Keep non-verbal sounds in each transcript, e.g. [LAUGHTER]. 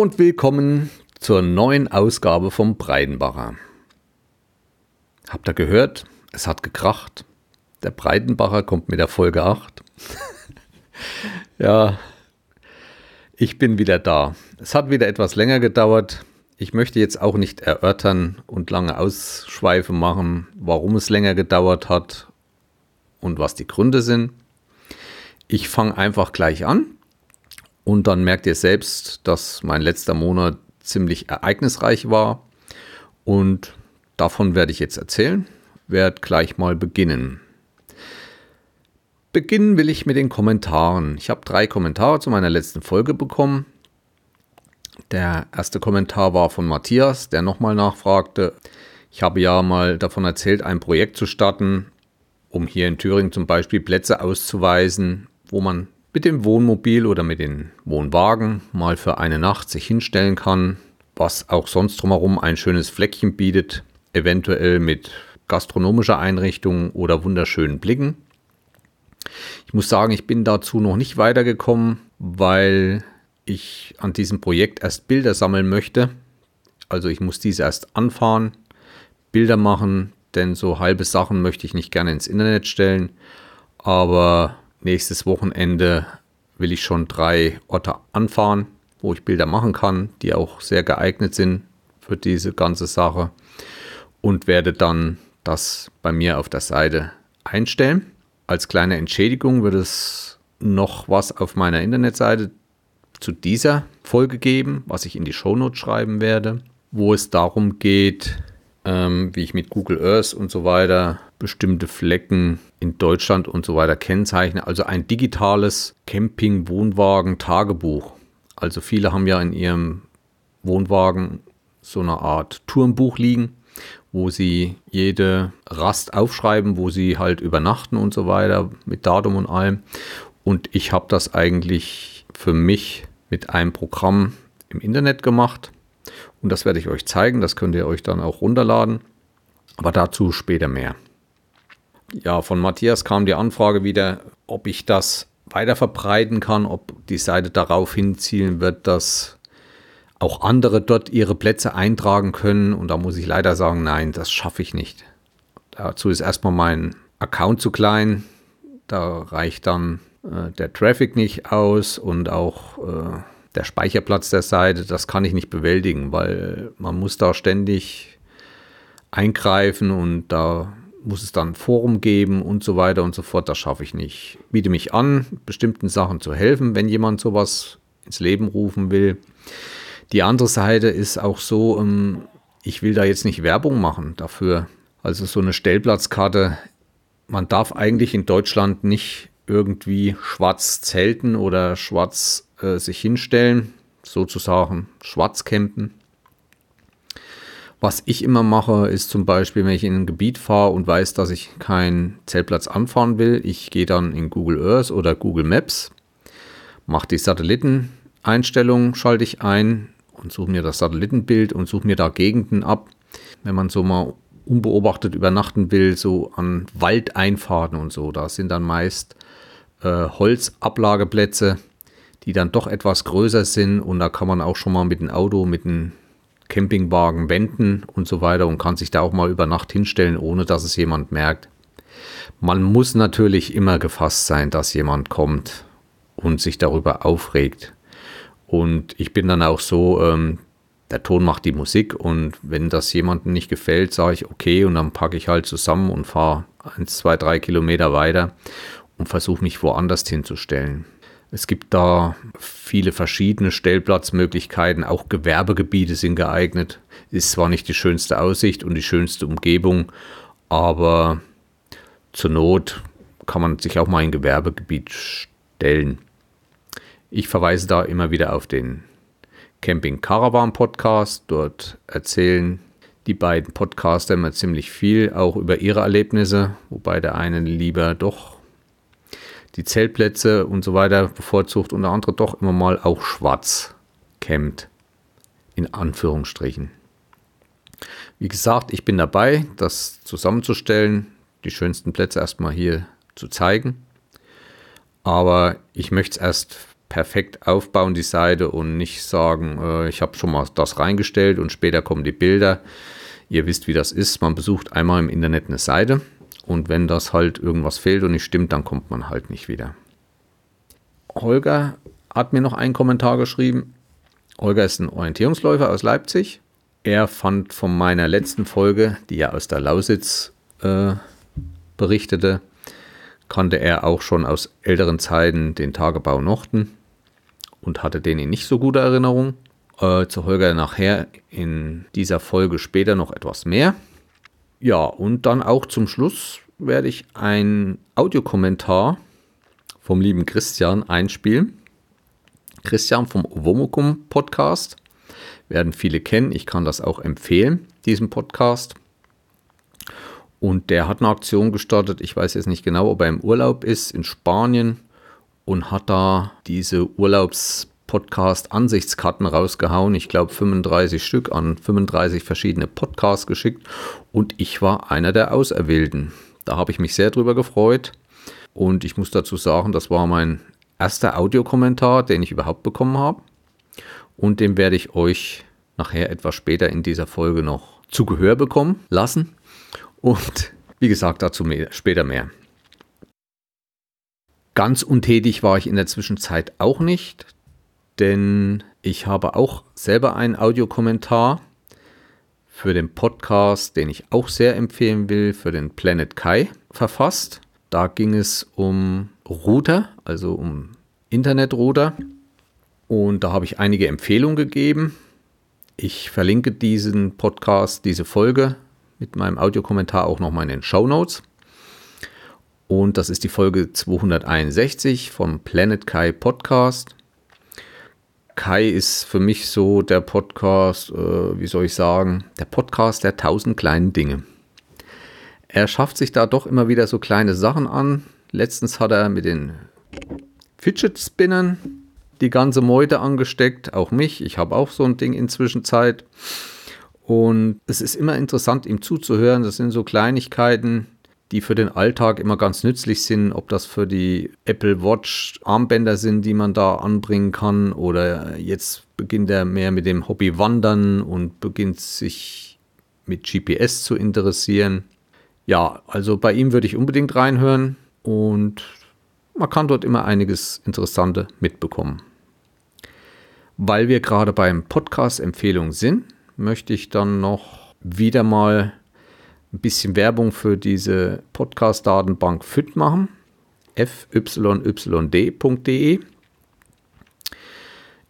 Und willkommen zur neuen Ausgabe vom Breidenbacher. Habt ihr gehört? Es hat gekracht. Der Breitenbacher kommt mit der Folge 8. [LAUGHS] ja, ich bin wieder da. Es hat wieder etwas länger gedauert. Ich möchte jetzt auch nicht erörtern und lange Ausschweife machen, warum es länger gedauert hat und was die Gründe sind. Ich fange einfach gleich an und dann merkt ihr selbst, dass mein letzter Monat ziemlich ereignisreich war und davon werde ich jetzt erzählen, werde gleich mal beginnen. Beginnen will ich mit den Kommentaren. Ich habe drei Kommentare zu meiner letzten Folge bekommen. Der erste Kommentar war von Matthias, der nochmal nachfragte. Ich habe ja mal davon erzählt, ein Projekt zu starten, um hier in Thüringen zum Beispiel Plätze auszuweisen, wo man mit dem Wohnmobil oder mit den Wohnwagen mal für eine Nacht sich hinstellen kann, was auch sonst drumherum ein schönes Fleckchen bietet, eventuell mit gastronomischer Einrichtung oder wunderschönen Blicken. Ich muss sagen, ich bin dazu noch nicht weitergekommen, weil ich an diesem Projekt erst Bilder sammeln möchte. Also ich muss diese erst anfahren, Bilder machen, denn so halbe Sachen möchte ich nicht gerne ins Internet stellen. Aber nächstes Wochenende will ich schon drei Orte anfahren, wo ich Bilder machen kann, die auch sehr geeignet sind für diese ganze Sache und werde dann das bei mir auf der Seite einstellen. Als kleine Entschädigung wird es noch was auf meiner Internetseite zu dieser Folge geben, was ich in die Shownotes schreiben werde, wo es darum geht, ähm, wie ich mit Google Earth und so weiter bestimmte Flecken in Deutschland und so weiter kennzeichne. Also ein digitales Camping-Wohnwagen-Tagebuch. Also viele haben ja in ihrem Wohnwagen so eine Art Turmbuch liegen, wo sie jede Rast aufschreiben, wo sie halt übernachten und so weiter, mit Datum und allem. Und ich habe das eigentlich für mich mit einem Programm im Internet gemacht. Und das werde ich euch zeigen. Das könnt ihr euch dann auch runterladen. Aber dazu später mehr. Ja, von Matthias kam die Anfrage wieder, ob ich das weiter verbreiten kann, ob die Seite darauf hinzielen wird, dass auch andere dort ihre Plätze eintragen können. Und da muss ich leider sagen, nein, das schaffe ich nicht. Dazu ist erstmal mein Account zu klein. Da reicht dann äh, der Traffic nicht aus und auch äh, der Speicherplatz der Seite, das kann ich nicht bewältigen, weil man muss da ständig eingreifen und da muss es dann ein Forum geben und so weiter und so fort. Das schaffe ich nicht. Ich biete mich an, bestimmten Sachen zu helfen, wenn jemand sowas ins Leben rufen will. Die andere Seite ist auch so, ähm, ich will da jetzt nicht Werbung machen dafür. Also so eine Stellplatzkarte, man darf eigentlich in Deutschland nicht irgendwie schwarz zelten oder schwarz äh, sich hinstellen, sozusagen schwarz campen. Was ich immer mache, ist zum Beispiel, wenn ich in ein Gebiet fahre und weiß, dass ich keinen Zeltplatz anfahren will, ich gehe dann in Google Earth oder Google Maps, mache die Satelliteneinstellung, schalte ich ein und suche mir das Satellitenbild und suche mir da Gegenden ab. Wenn man so mal unbeobachtet übernachten will, so an Waldeinfahrten und so, da sind dann meist äh, Holzablageplätze, die dann doch etwas größer sind und da kann man auch schon mal mit dem Auto, mit dem Campingwagen wenden und so weiter und kann sich da auch mal über Nacht hinstellen, ohne dass es jemand merkt. Man muss natürlich immer gefasst sein, dass jemand kommt und sich darüber aufregt. Und ich bin dann auch so, ähm, der Ton macht die Musik und wenn das jemandem nicht gefällt, sage ich okay und dann packe ich halt zusammen und fahre eins, zwei, drei Kilometer weiter und versuche mich woanders hinzustellen. Es gibt da viele verschiedene Stellplatzmöglichkeiten, auch Gewerbegebiete sind geeignet. Ist zwar nicht die schönste Aussicht und die schönste Umgebung, aber zur Not kann man sich auch mal ein Gewerbegebiet stellen. Ich verweise da immer wieder auf den Camping Caravan Podcast. Dort erzählen die beiden Podcaster immer ziemlich viel, auch über ihre Erlebnisse, wobei der eine lieber doch die Zeltplätze und so weiter bevorzugt und der andere doch immer mal auch schwarz kämmt. In Anführungsstrichen. Wie gesagt, ich bin dabei, das zusammenzustellen, die schönsten Plätze erstmal hier zu zeigen. Aber ich möchte es erst perfekt aufbauen, die Seite, und nicht sagen, äh, ich habe schon mal das reingestellt und später kommen die Bilder. Ihr wisst, wie das ist. Man besucht einmal im Internet eine Seite und wenn das halt irgendwas fehlt und nicht stimmt, dann kommt man halt nicht wieder. Holger hat mir noch einen Kommentar geschrieben. Holger ist ein Orientierungsläufer aus Leipzig. Er fand von meiner letzten Folge, die ja aus der Lausitz äh, berichtete, kannte er auch schon aus älteren Zeiten den Tagebau Nochten und hatte den in nicht so guter Erinnerung. Äh, zu Holger nachher in dieser Folge später noch etwas mehr. Ja, und dann auch zum Schluss werde ich einen Audiokommentar vom lieben Christian einspielen. Christian vom Womokum Podcast. Werden viele kennen. Ich kann das auch empfehlen, diesen Podcast. Und der hat eine Aktion gestartet. Ich weiß jetzt nicht genau, ob er im Urlaub ist in Spanien und hat da diese Urlaubs-Podcast-Ansichtskarten rausgehauen. Ich glaube 35 Stück an 35 verschiedene Podcasts geschickt und ich war einer der Auserwählten. Da habe ich mich sehr drüber gefreut und ich muss dazu sagen, das war mein erster Audiokommentar, den ich überhaupt bekommen habe und den werde ich euch nachher etwas später in dieser Folge noch zu Gehör bekommen lassen. Und wie gesagt, dazu mehr, später mehr. Ganz untätig war ich in der Zwischenzeit auch nicht, denn ich habe auch selber einen Audiokommentar für den Podcast, den ich auch sehr empfehlen will, für den Planet Kai verfasst. Da ging es um Router, also um Internetrouter. Und da habe ich einige Empfehlungen gegeben. Ich verlinke diesen Podcast, diese Folge mit meinem Audiokommentar auch nochmal in den Show Notes. Und das ist die Folge 261 vom Planet Kai Podcast. Kai ist für mich so der Podcast, äh, wie soll ich sagen, der Podcast der tausend kleinen Dinge. Er schafft sich da doch immer wieder so kleine Sachen an. Letztens hat er mit den Fidget Spinnern die ganze Meute angesteckt, auch mich. Ich habe auch so ein Ding inzwischen Zeit. Und es ist immer interessant, ihm zuzuhören. Das sind so Kleinigkeiten, die für den Alltag immer ganz nützlich sind. Ob das für die Apple Watch Armbänder sind, die man da anbringen kann. Oder jetzt beginnt er mehr mit dem Hobby Wandern und beginnt sich mit GPS zu interessieren. Ja, also bei ihm würde ich unbedingt reinhören und man kann dort immer einiges Interessante mitbekommen. Weil wir gerade beim Podcast-Empfehlung sind, möchte ich dann noch wieder mal ein bisschen Werbung für diese Podcast-Datenbank FIT machen. fyyd.de.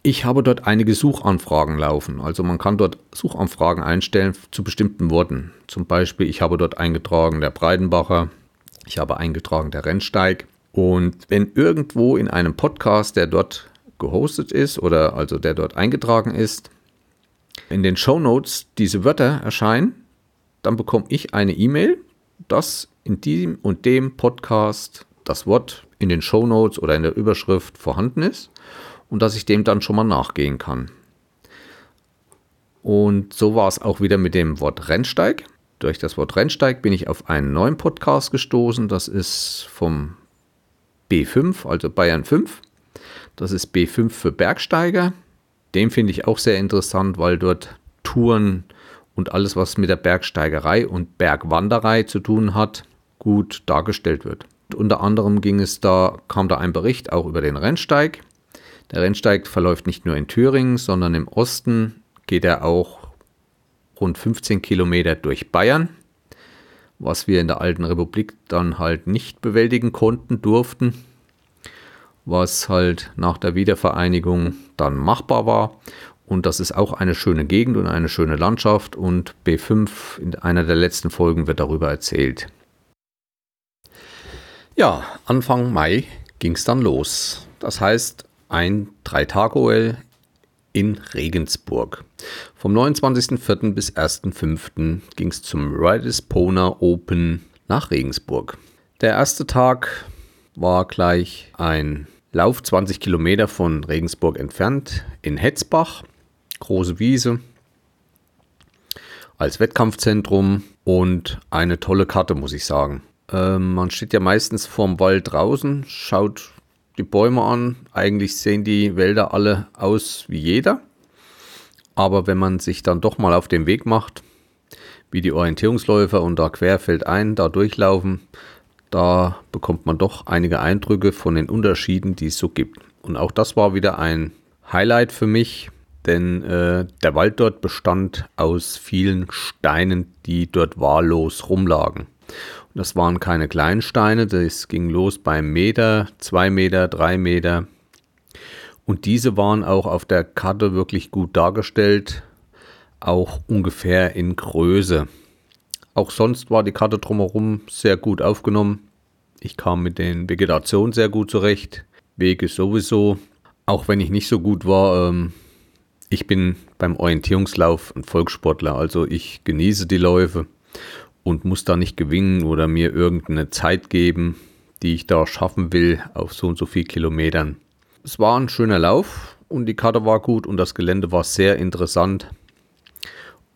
Ich habe dort einige Suchanfragen laufen. Also man kann dort Suchanfragen einstellen zu bestimmten Worten. Zum Beispiel, ich habe dort eingetragen der Breidenbacher, ich habe eingetragen der Rennsteig. Und wenn irgendwo in einem Podcast, der dort gehostet ist oder also der dort eingetragen ist, in den Show Notes diese Wörter erscheinen, dann bekomme ich eine E-Mail, dass in diesem und dem Podcast das Wort in den Show Notes oder in der Überschrift vorhanden ist und dass ich dem dann schon mal nachgehen kann. Und so war es auch wieder mit dem Wort Rennsteig. Durch das Wort Rennsteig bin ich auf einen neuen Podcast gestoßen. Das ist vom B5, also Bayern 5. Das ist B5 für Bergsteiger. Den finde ich auch sehr interessant, weil dort Touren und alles, was mit der Bergsteigerei und Bergwanderei zu tun hat, gut dargestellt wird. Unter anderem ging es da, kam da ein Bericht auch über den Rennsteig. Der Rennsteig verläuft nicht nur in Thüringen, sondern im Osten geht er auch rund 15 Kilometer durch Bayern, was wir in der alten Republik dann halt nicht bewältigen konnten, durften was halt nach der Wiedervereinigung dann machbar war. Und das ist auch eine schöne Gegend und eine schöne Landschaft. Und B5 in einer der letzten Folgen wird darüber erzählt. Ja, Anfang Mai ging es dann los. Das heißt, ein Drei-Tage-OL in Regensburg. Vom 29.04. bis 1.05. ging es zum Riders Pona Open nach Regensburg. Der erste Tag war gleich ein Lauf 20 Kilometer von Regensburg entfernt in Hetzbach, große Wiese als Wettkampfzentrum und eine tolle Karte, muss ich sagen. Ähm, man steht ja meistens vorm Wald draußen, schaut die Bäume an. Eigentlich sehen die Wälder alle aus wie jeder. Aber wenn man sich dann doch mal auf den Weg macht, wie die Orientierungsläufer und da querfeldein da durchlaufen, da bekommt man doch einige Eindrücke von den Unterschieden, die es so gibt. Und auch das war wieder ein Highlight für mich, denn äh, der Wald dort bestand aus vielen Steinen, die dort wahllos rumlagen. Und das waren keine kleinen Steine, das ging los beim Meter, zwei Meter, drei Meter. Und diese waren auch auf der Karte wirklich gut dargestellt, auch ungefähr in Größe. Auch sonst war die Karte drumherum sehr gut aufgenommen. Ich kam mit den Vegetationen sehr gut zurecht. Wege sowieso. Auch wenn ich nicht so gut war, ähm, ich bin beim Orientierungslauf ein Volkssportler. Also ich genieße die Läufe und muss da nicht gewinnen oder mir irgendeine Zeit geben, die ich da schaffen will auf so und so viel Kilometern. Es war ein schöner Lauf und die Karte war gut und das Gelände war sehr interessant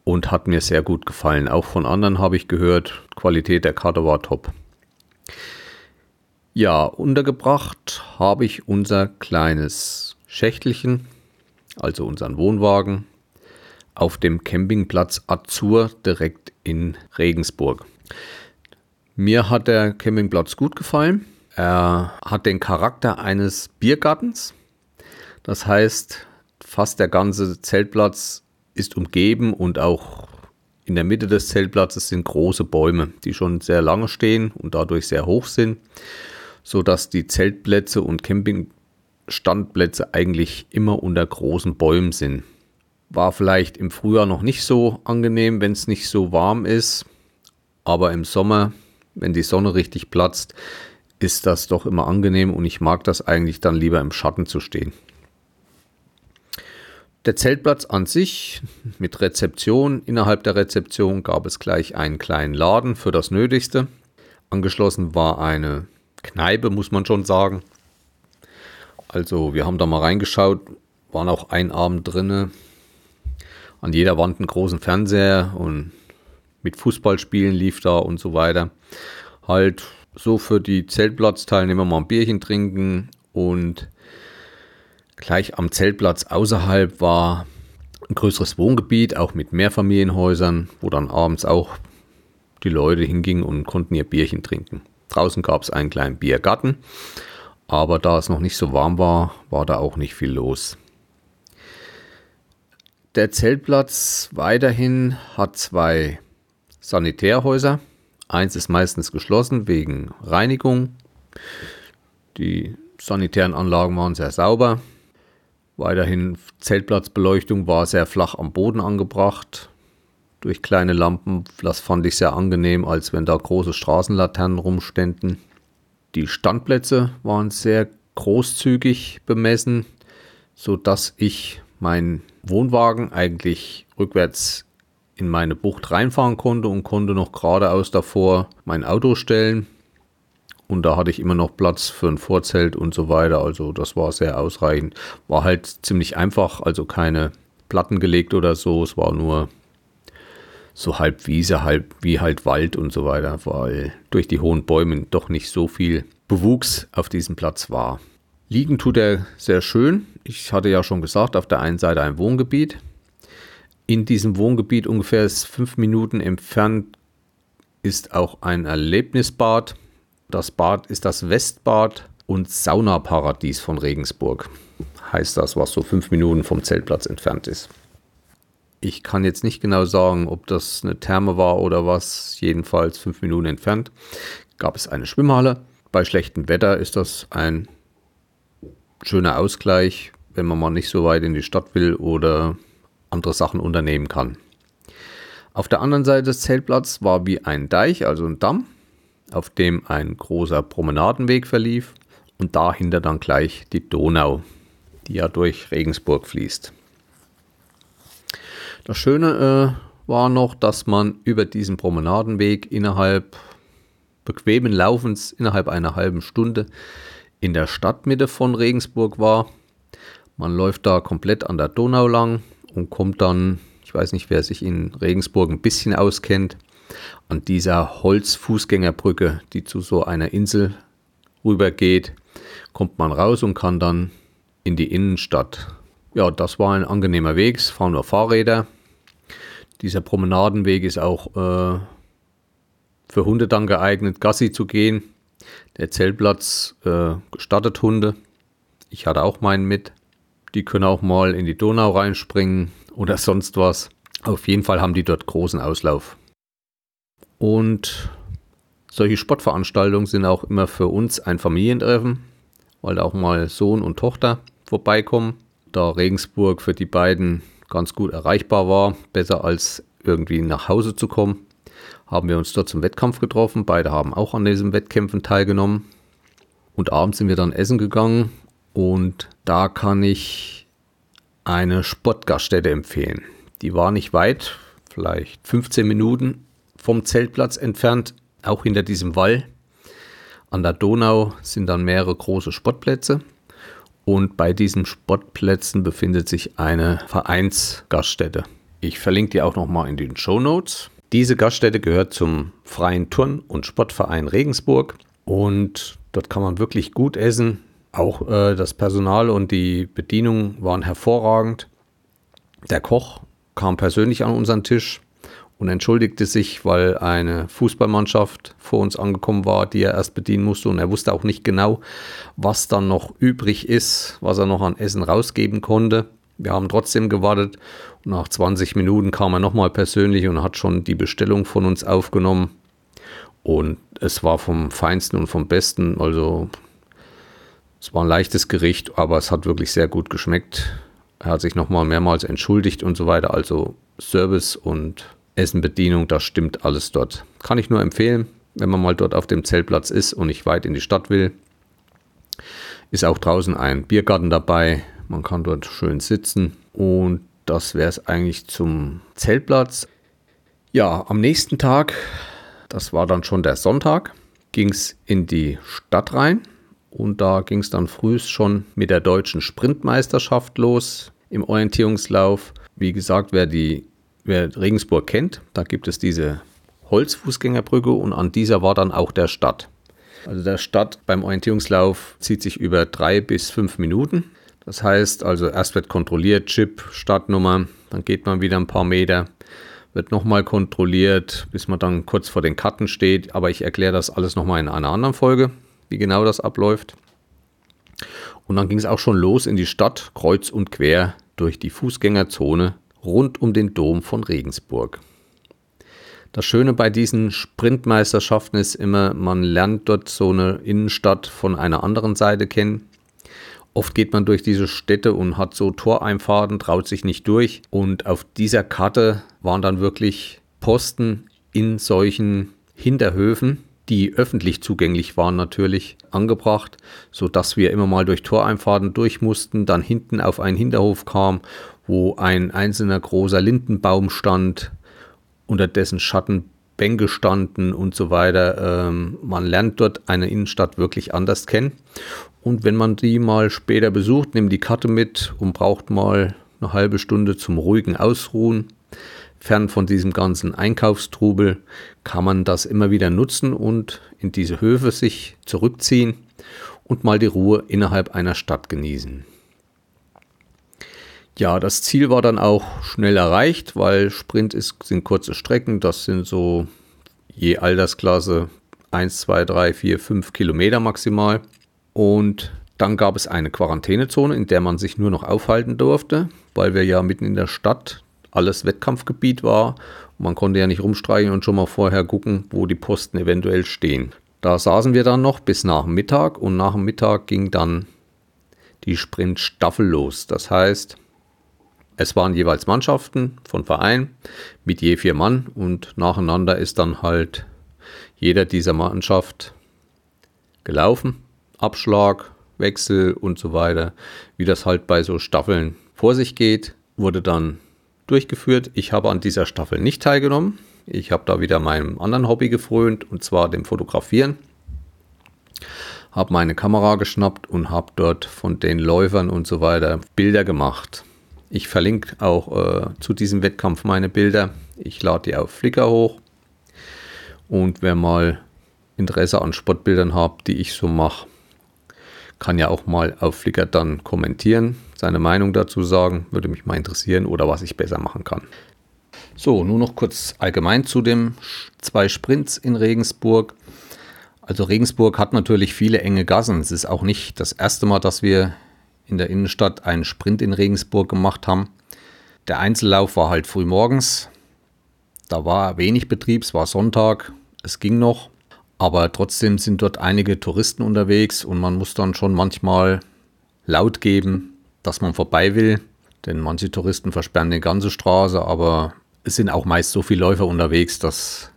und hat mir sehr gut gefallen. Auch von anderen habe ich gehört, Qualität der Karte war top. Ja, untergebracht habe ich unser kleines Schächtelchen, also unseren Wohnwagen, auf dem Campingplatz Azur direkt in Regensburg. Mir hat der Campingplatz gut gefallen. Er hat den Charakter eines Biergartens. Das heißt, fast der ganze Zeltplatz ist umgeben und auch in der Mitte des Zeltplatzes sind große Bäume, die schon sehr lange stehen und dadurch sehr hoch sind, sodass die Zeltplätze und Campingstandplätze eigentlich immer unter großen Bäumen sind. War vielleicht im Frühjahr noch nicht so angenehm, wenn es nicht so warm ist, aber im Sommer, wenn die Sonne richtig platzt, ist das doch immer angenehm und ich mag das eigentlich dann lieber im Schatten zu stehen. Der Zeltplatz an sich mit Rezeption. Innerhalb der Rezeption gab es gleich einen kleinen Laden für das Nötigste. Angeschlossen war eine Kneipe, muss man schon sagen. Also wir haben da mal reingeschaut, waren auch ein Abend drinne. An jeder Wand einen großen Fernseher und mit Fußballspielen lief da und so weiter. Halt so für die Zeltplatzteilnehmer mal ein Bierchen trinken und gleich am Zeltplatz außerhalb war ein größeres Wohngebiet, auch mit Mehrfamilienhäusern, wo dann abends auch die Leute hingingen und konnten ihr Bierchen trinken. Draußen gab es einen kleinen Biergarten, aber da es noch nicht so warm war, war da auch nicht viel los. Der Zeltplatz weiterhin hat zwei Sanitärhäuser. Eins ist meistens geschlossen wegen Reinigung. Die sanitären Anlagen waren sehr sauber. Weiterhin Zeltplatzbeleuchtung war sehr flach am Boden angebracht. Durch kleine Lampen, das fand ich sehr angenehm, als wenn da große Straßenlaternen rumständen. Die Standplätze waren sehr großzügig bemessen, sodass ich meinen Wohnwagen eigentlich rückwärts in meine Bucht reinfahren konnte und konnte noch geradeaus davor mein Auto stellen. Und da hatte ich immer noch Platz für ein Vorzelt und so weiter. Also das war sehr ausreichend. War halt ziemlich einfach, also keine Platten gelegt oder so. Es war nur so halb Wiese, halb wie halt Wald und so weiter, weil durch die hohen Bäume doch nicht so viel Bewuchs auf diesem Platz war. Liegen tut er sehr schön. Ich hatte ja schon gesagt, auf der einen Seite ein Wohngebiet. In diesem Wohngebiet ungefähr fünf Minuten entfernt ist auch ein Erlebnisbad. Das Bad ist das Westbad und Saunaparadies von Regensburg. Heißt das, was so fünf Minuten vom Zeltplatz entfernt ist. Ich kann jetzt nicht genau sagen, ob das eine Therme war oder was. Jedenfalls fünf Minuten entfernt gab es eine Schwimmhalle. Bei schlechtem Wetter ist das ein schöner Ausgleich, wenn man mal nicht so weit in die Stadt will oder andere Sachen unternehmen kann. Auf der anderen Seite des Zeltplatzes war wie ein Deich, also ein Damm, auf dem ein großer Promenadenweg verlief und dahinter dann gleich die Donau, die ja durch Regensburg fließt. Das Schöne äh, war noch, dass man über diesen Promenadenweg innerhalb bequemen Laufens innerhalb einer halben Stunde in der Stadtmitte von Regensburg war. Man läuft da komplett an der Donau lang und kommt dann, ich weiß nicht, wer sich in Regensburg ein bisschen auskennt, an dieser Holzfußgängerbrücke, die zu so einer Insel rübergeht. kommt man raus und kann dann in die Innenstadt. Ja, das war ein angenehmer Weg. Es fahren nur Fahrräder. Dieser Promenadenweg ist auch äh, für Hunde dann geeignet, Gassi zu gehen. Der Zeltplatz äh, gestattet Hunde. Ich hatte auch meinen mit. Die können auch mal in die Donau reinspringen oder sonst was. Auf jeden Fall haben die dort großen Auslauf. Und solche Sportveranstaltungen sind auch immer für uns ein Familientreffen, weil auch mal Sohn und Tochter vorbeikommen. Da Regensburg für die beiden ganz gut erreichbar war, besser als irgendwie nach Hause zu kommen, haben wir uns dort zum Wettkampf getroffen. Beide haben auch an diesen Wettkämpfen teilgenommen. Und abends sind wir dann essen gegangen und da kann ich eine Sportgaststätte empfehlen. Die war nicht weit, vielleicht 15 Minuten vom Zeltplatz entfernt auch hinter diesem Wall an der Donau sind dann mehrere große Sportplätze. Und bei diesen Sportplätzen befindet sich eine Vereinsgaststätte. Ich verlinke die auch nochmal in den Show Notes. Diese Gaststätte gehört zum Freien Turn- und Sportverein Regensburg und dort kann man wirklich gut essen. Auch äh, das Personal und die Bedienung waren hervorragend. Der Koch kam persönlich an unseren Tisch und entschuldigte sich, weil eine Fußballmannschaft vor uns angekommen war, die er erst bedienen musste. Und er wusste auch nicht genau, was dann noch übrig ist, was er noch an Essen rausgeben konnte. Wir haben trotzdem gewartet. Und nach 20 Minuten kam er nochmal persönlich und hat schon die Bestellung von uns aufgenommen. Und es war vom Feinsten und vom Besten, also es war ein leichtes Gericht, aber es hat wirklich sehr gut geschmeckt. Er hat sich nochmal mehrmals entschuldigt und so weiter, also Service und Essenbedienung, das stimmt alles dort. Kann ich nur empfehlen, wenn man mal dort auf dem Zeltplatz ist und nicht weit in die Stadt will. Ist auch draußen ein Biergarten dabei. Man kann dort schön sitzen. Und das wäre es eigentlich zum Zeltplatz. Ja, am nächsten Tag, das war dann schon der Sonntag, ging es in die Stadt rein. Und da ging es dann früh schon mit der deutschen Sprintmeisterschaft los im Orientierungslauf. Wie gesagt, wer die wer Regensburg kennt, da gibt es diese Holzfußgängerbrücke und an dieser war dann auch der Stadt. Also der Stadt beim Orientierungslauf zieht sich über drei bis fünf Minuten. Das heißt also, erst wird kontrolliert, Chip, Startnummer, dann geht man wieder ein paar Meter, wird nochmal kontrolliert, bis man dann kurz vor den Karten steht. Aber ich erkläre das alles nochmal in einer anderen Folge, wie genau das abläuft. Und dann ging es auch schon los in die Stadt, kreuz und quer durch die Fußgängerzone rund um den Dom von Regensburg. Das Schöne bei diesen Sprintmeisterschaften ist immer, man lernt dort so eine Innenstadt von einer anderen Seite kennen. Oft geht man durch diese Städte und hat so Toreinfahrten, traut sich nicht durch. Und auf dieser Karte waren dann wirklich Posten in solchen Hinterhöfen, die öffentlich zugänglich waren natürlich, angebracht, sodass wir immer mal durch Toreinfahrten durch mussten, dann hinten auf einen Hinterhof kam wo ein einzelner großer Lindenbaum stand, unter dessen Schatten Bänke standen und so weiter. Ähm, man lernt dort eine Innenstadt wirklich anders kennen. Und wenn man die mal später besucht, nimmt die Karte mit und braucht mal eine halbe Stunde zum ruhigen Ausruhen, fern von diesem ganzen Einkaufstrubel, kann man das immer wieder nutzen und in diese Höfe sich zurückziehen und mal die Ruhe innerhalb einer Stadt genießen. Ja, das Ziel war dann auch schnell erreicht, weil Sprint ist, sind kurze Strecken. Das sind so je Altersklasse 1, 2, 3, 4, 5 Kilometer maximal. Und dann gab es eine Quarantänezone, in der man sich nur noch aufhalten durfte, weil wir ja mitten in der Stadt alles Wettkampfgebiet war. Man konnte ja nicht rumstreichen und schon mal vorher gucken, wo die Posten eventuell stehen. Da saßen wir dann noch bis nach Mittag und nach Mittag ging dann die Sprintstaffel los. Das heißt, es waren jeweils Mannschaften von Vereinen mit je vier Mann und nacheinander ist dann halt jeder dieser Mannschaft gelaufen. Abschlag, Wechsel und so weiter. Wie das halt bei so Staffeln vor sich geht, wurde dann durchgeführt. Ich habe an dieser Staffel nicht teilgenommen. Ich habe da wieder meinem anderen Hobby gefrönt und zwar dem Fotografieren. Habe meine Kamera geschnappt und habe dort von den Läufern und so weiter Bilder gemacht. Ich verlinke auch äh, zu diesem Wettkampf meine Bilder. Ich lade die auf Flickr hoch. Und wer mal Interesse an Sportbildern hat, die ich so mache, Kann ja auch mal auf Flickr dann kommentieren, seine Meinung dazu sagen, würde mich mal interessieren oder was ich besser machen kann. So, nur noch kurz allgemein zu den zwei Sprints in Regensburg. Also Regensburg hat natürlich viele enge Gassen. Es ist auch nicht das erste Mal, dass wir in der Innenstadt einen Sprint in Regensburg gemacht haben. Der Einzellauf war halt früh morgens. Da war wenig Betrieb, es war Sonntag, es ging noch. Aber trotzdem sind dort einige Touristen unterwegs und man muss dann schon manchmal laut geben, dass man vorbei will. Denn manche Touristen versperren die ganze Straße, aber es sind auch meist so viele Läufer unterwegs, dass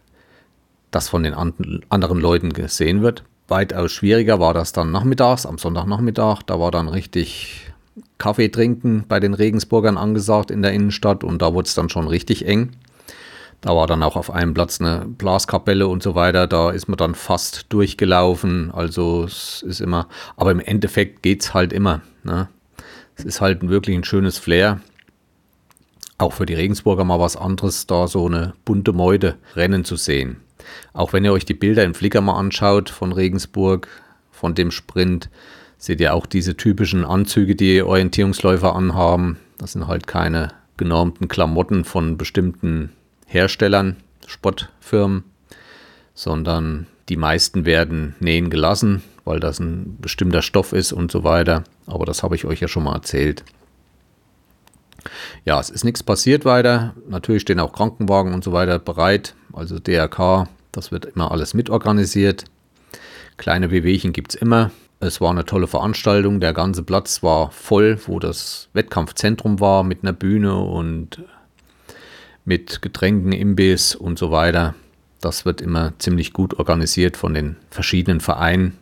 das von den anderen Leuten gesehen wird. Weitaus schwieriger war das dann nachmittags, am Sonntagnachmittag. Da war dann richtig Kaffee trinken bei den Regensburgern angesagt in der Innenstadt und da wurde es dann schon richtig eng. Da war dann auch auf einem Platz eine Blaskapelle und so weiter. Da ist man dann fast durchgelaufen. Also es ist immer, aber im Endeffekt geht es halt immer. Ne? Es ist halt wirklich ein schönes Flair. Auch für die Regensburger mal was anderes, da so eine bunte Meute rennen zu sehen. Auch wenn ihr euch die Bilder in Flickr mal anschaut von Regensburg, von dem Sprint, seht ihr auch diese typischen Anzüge, die Orientierungsläufer anhaben. Das sind halt keine genormten Klamotten von bestimmten Herstellern, Sportfirmen, sondern die meisten werden nähen gelassen, weil das ein bestimmter Stoff ist und so weiter. Aber das habe ich euch ja schon mal erzählt. Ja, es ist nichts passiert weiter. Natürlich stehen auch Krankenwagen und so weiter bereit. Also DRK, das wird immer alles mitorganisiert. Kleine Wehwehchen gibt es immer. Es war eine tolle Veranstaltung. Der ganze Platz war voll, wo das Wettkampfzentrum war mit einer Bühne und mit Getränken, Imbiss und so weiter. Das wird immer ziemlich gut organisiert von den verschiedenen Vereinen,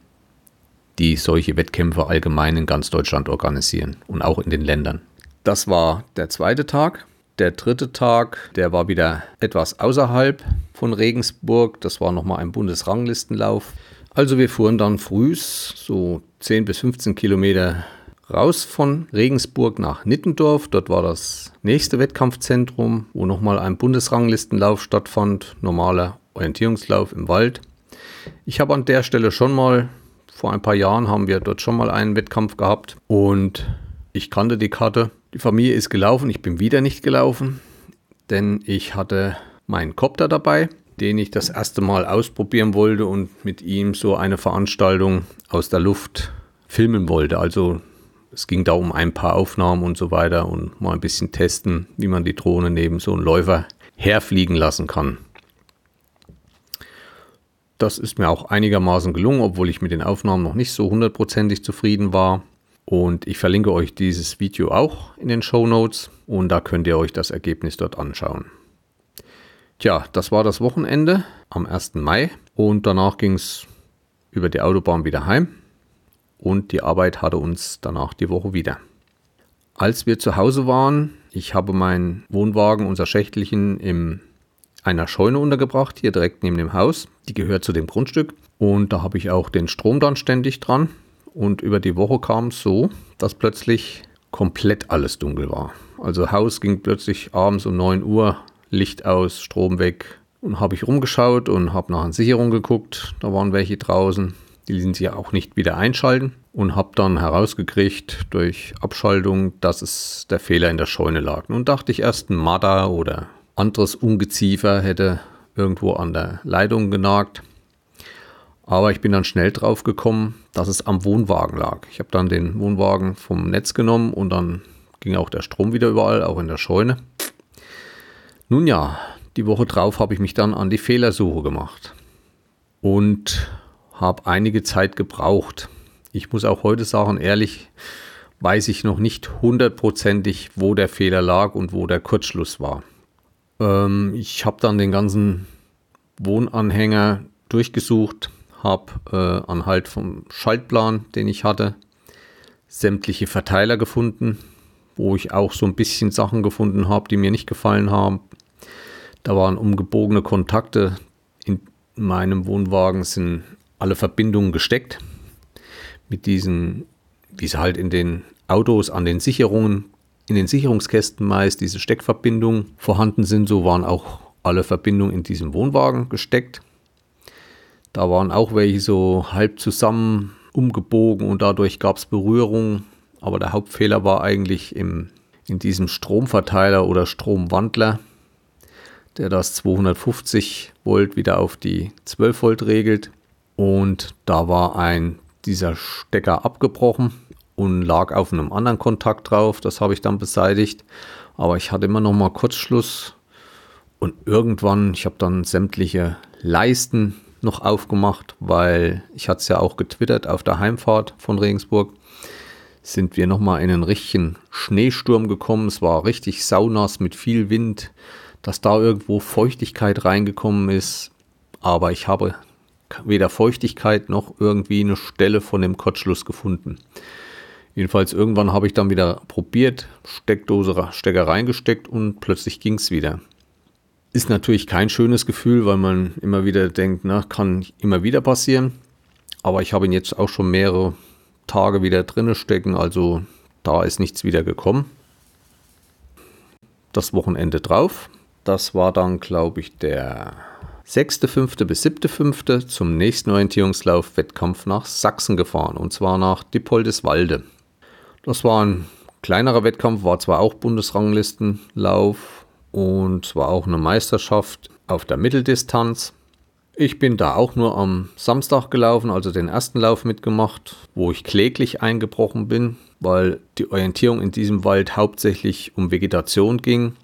die solche Wettkämpfe allgemein in ganz Deutschland organisieren und auch in den Ländern. Das war der zweite Tag. Der dritte Tag, der war wieder etwas außerhalb von Regensburg. Das war nochmal ein Bundesranglistenlauf. Also wir fuhren dann früh so 10 bis 15 Kilometer raus von Regensburg nach Nittendorf. Dort war das nächste Wettkampfzentrum, wo nochmal ein Bundesranglistenlauf stattfand, normaler Orientierungslauf im Wald. Ich habe an der Stelle schon mal, vor ein paar Jahren haben wir dort schon mal einen Wettkampf gehabt und ich kannte die Karte. Die Familie ist gelaufen, ich bin wieder nicht gelaufen, denn ich hatte meinen Kopter dabei, den ich das erste Mal ausprobieren wollte und mit ihm so eine Veranstaltung aus der Luft filmen wollte. Also es ging da um ein paar Aufnahmen und so weiter und mal ein bisschen testen, wie man die Drohne neben so einem Läufer herfliegen lassen kann. Das ist mir auch einigermaßen gelungen, obwohl ich mit den Aufnahmen noch nicht so hundertprozentig zufrieden war. Und ich verlinke euch dieses Video auch in den Show Notes und da könnt ihr euch das Ergebnis dort anschauen. Tja, das war das Wochenende am 1. Mai und danach ging es über die Autobahn wieder heim und die Arbeit hatte uns danach die Woche wieder. Als wir zu Hause waren, ich habe meinen Wohnwagen, unser Schächtlichen, in einer Scheune untergebracht, hier direkt neben dem Haus. Die gehört zu dem Grundstück. Und da habe ich auch den Strom dann ständig dran. Und über die Woche kam es so, dass plötzlich komplett alles dunkel war. Also Haus ging plötzlich abends um 9 Uhr, Licht aus, Strom weg. Und habe ich rumgeschaut und habe nach einer Sicherung geguckt. Da waren welche draußen. Die ließen sich auch nicht wieder einschalten und habe dann herausgekriegt durch Abschaltung, dass es der Fehler in der Scheune lag. Nun dachte ich erst, ein Marder oder anderes Ungeziefer hätte irgendwo an der Leitung genagt. Aber ich bin dann schnell drauf gekommen, dass es am Wohnwagen lag. Ich habe dann den Wohnwagen vom Netz genommen und dann ging auch der Strom wieder überall, auch in der Scheune. Nun ja, die Woche drauf habe ich mich dann an die Fehlersuche gemacht. Und habe einige Zeit gebraucht. Ich muss auch heute sagen, ehrlich, weiß ich noch nicht hundertprozentig, wo der Fehler lag und wo der Kurzschluss war. Ähm, ich habe dann den ganzen Wohnanhänger durchgesucht, habe äh, anhalt vom Schaltplan, den ich hatte, sämtliche Verteiler gefunden, wo ich auch so ein bisschen Sachen gefunden habe, die mir nicht gefallen haben. Da waren umgebogene Kontakte. In meinem Wohnwagen sind alle Verbindungen gesteckt. Mit diesen, wie sie halt in den Autos an den Sicherungen, in den Sicherungskästen meist diese Steckverbindungen vorhanden sind, so waren auch alle Verbindungen in diesem Wohnwagen gesteckt. Da waren auch welche so halb zusammen umgebogen und dadurch gab es Berührung. Aber der Hauptfehler war eigentlich im, in diesem Stromverteiler oder Stromwandler, der das 250 Volt wieder auf die 12 Volt regelt. Und da war ein dieser Stecker abgebrochen und lag auf einem anderen Kontakt drauf. Das habe ich dann beseitigt. Aber ich hatte immer noch mal Kurzschluss. Und irgendwann, ich habe dann sämtliche Leisten noch aufgemacht, weil ich hatte es ja auch getwittert auf der Heimfahrt von Regensburg, sind wir noch mal in einen richtigen Schneesturm gekommen. Es war richtig saunass mit viel Wind, dass da irgendwo Feuchtigkeit reingekommen ist. Aber ich habe weder Feuchtigkeit noch irgendwie eine Stelle von dem Kurzschluss gefunden. Jedenfalls irgendwann habe ich dann wieder probiert, Steckdose, Stecker reingesteckt und plötzlich ging es wieder. Ist natürlich kein schönes Gefühl, weil man immer wieder denkt, na, kann immer wieder passieren. Aber ich habe ihn jetzt auch schon mehrere Tage wieder drinne stecken, also da ist nichts wieder gekommen. Das Wochenende drauf, das war dann, glaube ich, der 6.5. bis 7.5. zum nächsten Orientierungslauf-Wettkampf nach Sachsen gefahren und zwar nach Dippoldeswalde. Das war ein kleinerer Wettkampf, war zwar auch Bundesranglistenlauf und war auch eine Meisterschaft auf der Mitteldistanz. Ich bin da auch nur am Samstag gelaufen, also den ersten Lauf mitgemacht, wo ich kläglich eingebrochen bin, weil die Orientierung in diesem Wald hauptsächlich um Vegetation ging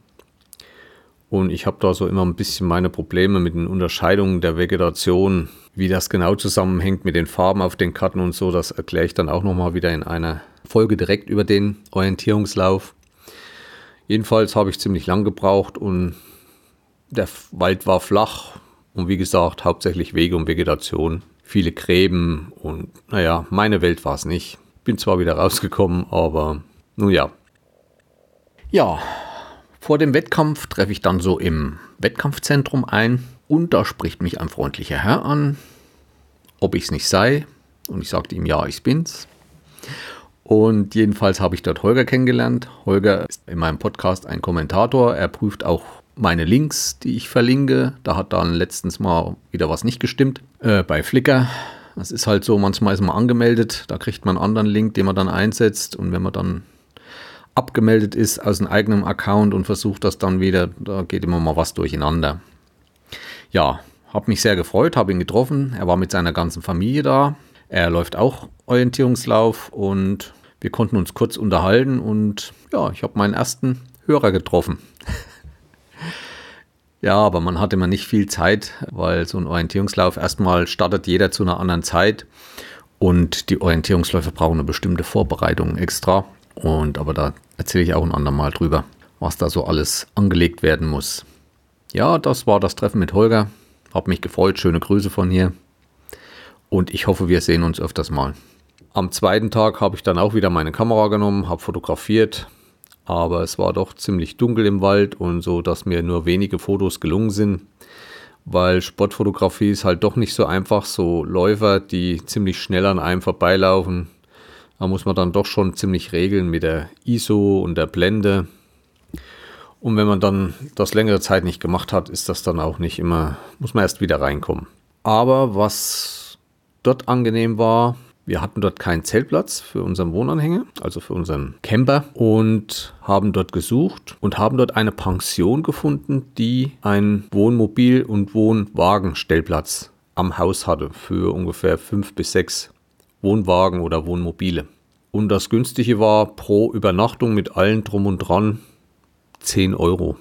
und ich habe da so immer ein bisschen meine Probleme mit den Unterscheidungen der Vegetation, wie das genau zusammenhängt mit den Farben auf den Karten und so. Das erkläre ich dann auch nochmal wieder in einer Folge direkt über den Orientierungslauf. Jedenfalls habe ich ziemlich lang gebraucht und der Wald war flach und wie gesagt hauptsächlich Wege und Vegetation. Viele Gräben und naja, meine Welt war es nicht. Bin zwar wieder rausgekommen, aber nun ja. Ja, vor dem Wettkampf treffe ich dann so im Wettkampfzentrum ein und da spricht mich ein freundlicher Herr an, ob ich es nicht sei. Und ich sagte ihm, ja, ich bin's. Und jedenfalls habe ich dort Holger kennengelernt. Holger ist in meinem Podcast ein Kommentator. Er prüft auch meine Links, die ich verlinke. Da hat dann letztens mal wieder was nicht gestimmt. Äh, bei Flickr. Das ist halt so, manchmal ist man angemeldet, da kriegt man einen anderen Link, den man dann einsetzt. Und wenn man dann abgemeldet ist aus einem eigenen Account und versucht das dann wieder, da geht immer mal was durcheinander. Ja, habe mich sehr gefreut, habe ihn getroffen. Er war mit seiner ganzen Familie da. Er läuft auch Orientierungslauf und wir konnten uns kurz unterhalten und ja, ich habe meinen ersten Hörer getroffen. [LAUGHS] ja, aber man hat immer nicht viel Zeit, weil so ein Orientierungslauf erstmal startet jeder zu einer anderen Zeit und die Orientierungsläufe brauchen eine bestimmte Vorbereitung extra. Und aber da erzähle ich auch ein andermal drüber, was da so alles angelegt werden muss. Ja, das war das Treffen mit Holger. Hab mich gefreut. Schöne Grüße von hier. Und ich hoffe, wir sehen uns öfters mal. Am zweiten Tag habe ich dann auch wieder meine Kamera genommen, habe fotografiert, aber es war doch ziemlich dunkel im Wald und so, dass mir nur wenige Fotos gelungen sind, weil Sportfotografie ist halt doch nicht so einfach. So Läufer, die ziemlich schnell an einem vorbeilaufen, da muss man dann doch schon ziemlich regeln mit der ISO und der Blende. Und wenn man dann das längere Zeit nicht gemacht hat, ist das dann auch nicht immer, muss man erst wieder reinkommen. Aber was dort angenehm war, wir hatten dort keinen Zeltplatz für unseren Wohnanhänger, also für unseren Camper und haben dort gesucht und haben dort eine Pension gefunden, die einen Wohnmobil- und Wohnwagenstellplatz am Haus hatte für ungefähr fünf bis sechs Wohnwagen oder Wohnmobile. Und das günstige war pro Übernachtung mit allen drum und dran 10 Euro.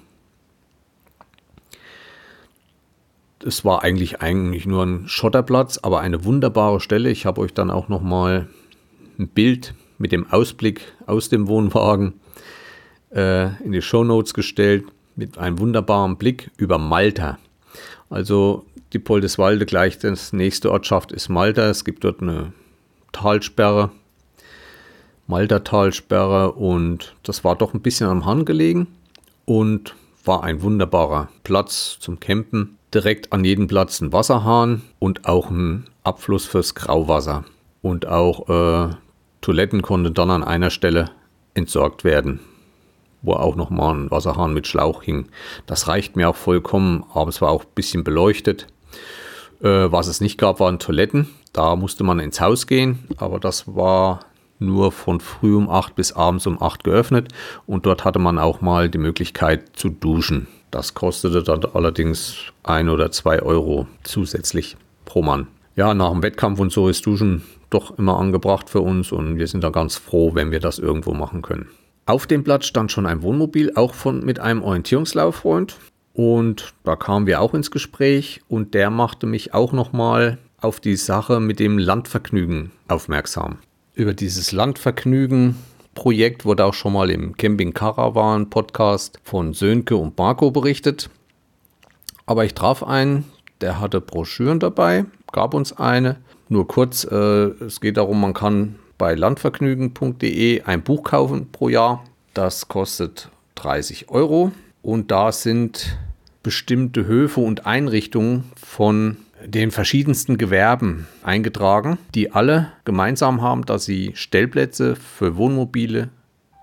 Es war eigentlich eigentlich nur ein Schotterplatz, aber eine wunderbare Stelle. Ich habe euch dann auch noch mal ein Bild mit dem Ausblick aus dem Wohnwagen äh, in die Show Notes gestellt mit einem wunderbaren Blick über Malta. Also die Poldeswalde gleich das nächste Ortschaft ist Malta. Es gibt dort eine Talsperre, Maltertalsperre und das war doch ein bisschen am Hang gelegen und war ein wunderbarer Platz zum Campen. Direkt an jedem Platz ein Wasserhahn und auch ein Abfluss fürs Grauwasser. Und auch äh, Toiletten konnten dann an einer Stelle entsorgt werden, wo auch nochmal ein Wasserhahn mit Schlauch hing. Das reicht mir auch vollkommen, aber es war auch ein bisschen beleuchtet. Äh, was es nicht gab, waren Toiletten. Da musste man ins Haus gehen, aber das war nur von früh um 8 bis abends um 8 geöffnet und dort hatte man auch mal die Möglichkeit zu duschen. Das kostete dann allerdings ein oder zwei Euro zusätzlich pro Mann. Ja, nach dem Wettkampf und so ist Duschen doch immer angebracht für uns und wir sind da ganz froh, wenn wir das irgendwo machen können. Auf dem Blatt stand schon ein Wohnmobil, auch von, mit einem Orientierungslauffreund. Und da kamen wir auch ins Gespräch und der machte mich auch nochmal auf die Sache mit dem Landvergnügen aufmerksam. Über dieses Landvergnügen-Projekt wurde auch schon mal im Camping Caravan Podcast von Sönke und Marco berichtet. Aber ich traf einen, der hatte Broschüren dabei, gab uns eine. Nur kurz, äh, es geht darum, man kann bei landvergnügen.de ein Buch kaufen pro Jahr. Das kostet 30 Euro. Und da sind bestimmte Höfe und Einrichtungen von den verschiedensten Gewerben eingetragen, die alle gemeinsam haben, dass sie Stellplätze für Wohnmobile,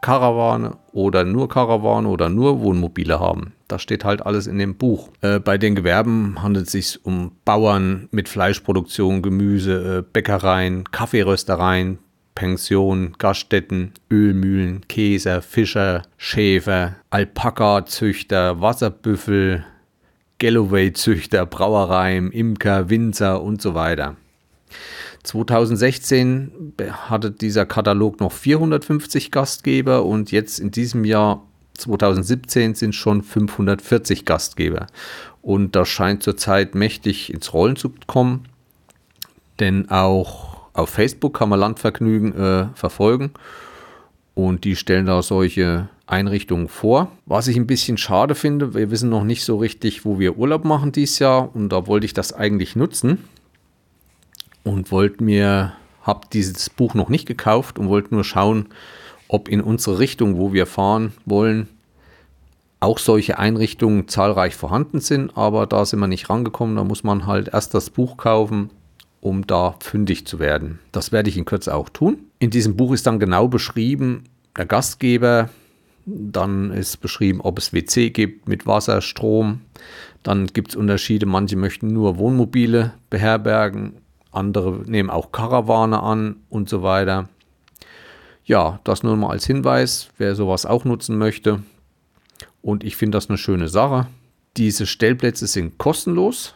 Karawane oder nur Karawane oder nur Wohnmobile haben. Das steht halt alles in dem Buch. Äh, bei den Gewerben handelt es sich um Bauern mit Fleischproduktion, Gemüse, äh, Bäckereien, Kaffeeröstereien, Pensionen, Gaststätten, Ölmühlen, Käser, Fischer, Schäfer, Alpaka-Züchter, Wasserbüffel, Galloway-Züchter, Brauereien, Imker, Winzer und so weiter. 2016 hatte dieser Katalog noch 450 Gastgeber und jetzt in diesem Jahr 2017 sind schon 540 Gastgeber. Und das scheint zurzeit mächtig ins Rollen zu kommen, denn auch auf Facebook kann man Landvergnügen äh, verfolgen und die stellen da solche Einrichtungen vor. Was ich ein bisschen schade finde, wir wissen noch nicht so richtig, wo wir Urlaub machen dieses Jahr und da wollte ich das eigentlich nutzen und wollte mir, habe dieses Buch noch nicht gekauft und wollte nur schauen, ob in unsere Richtung, wo wir fahren wollen, auch solche Einrichtungen zahlreich vorhanden sind, aber da sind wir nicht rangekommen. Da muss man halt erst das Buch kaufen um da fündig zu werden. Das werde ich in Kürze auch tun. In diesem Buch ist dann genau beschrieben, der Gastgeber, dann ist beschrieben, ob es WC gibt mit Wasser, Strom. Dann gibt es Unterschiede. Manche möchten nur Wohnmobile beherbergen, andere nehmen auch Karawane an und so weiter. Ja, das nur mal als Hinweis, wer sowas auch nutzen möchte. Und ich finde das eine schöne Sache. Diese Stellplätze sind kostenlos.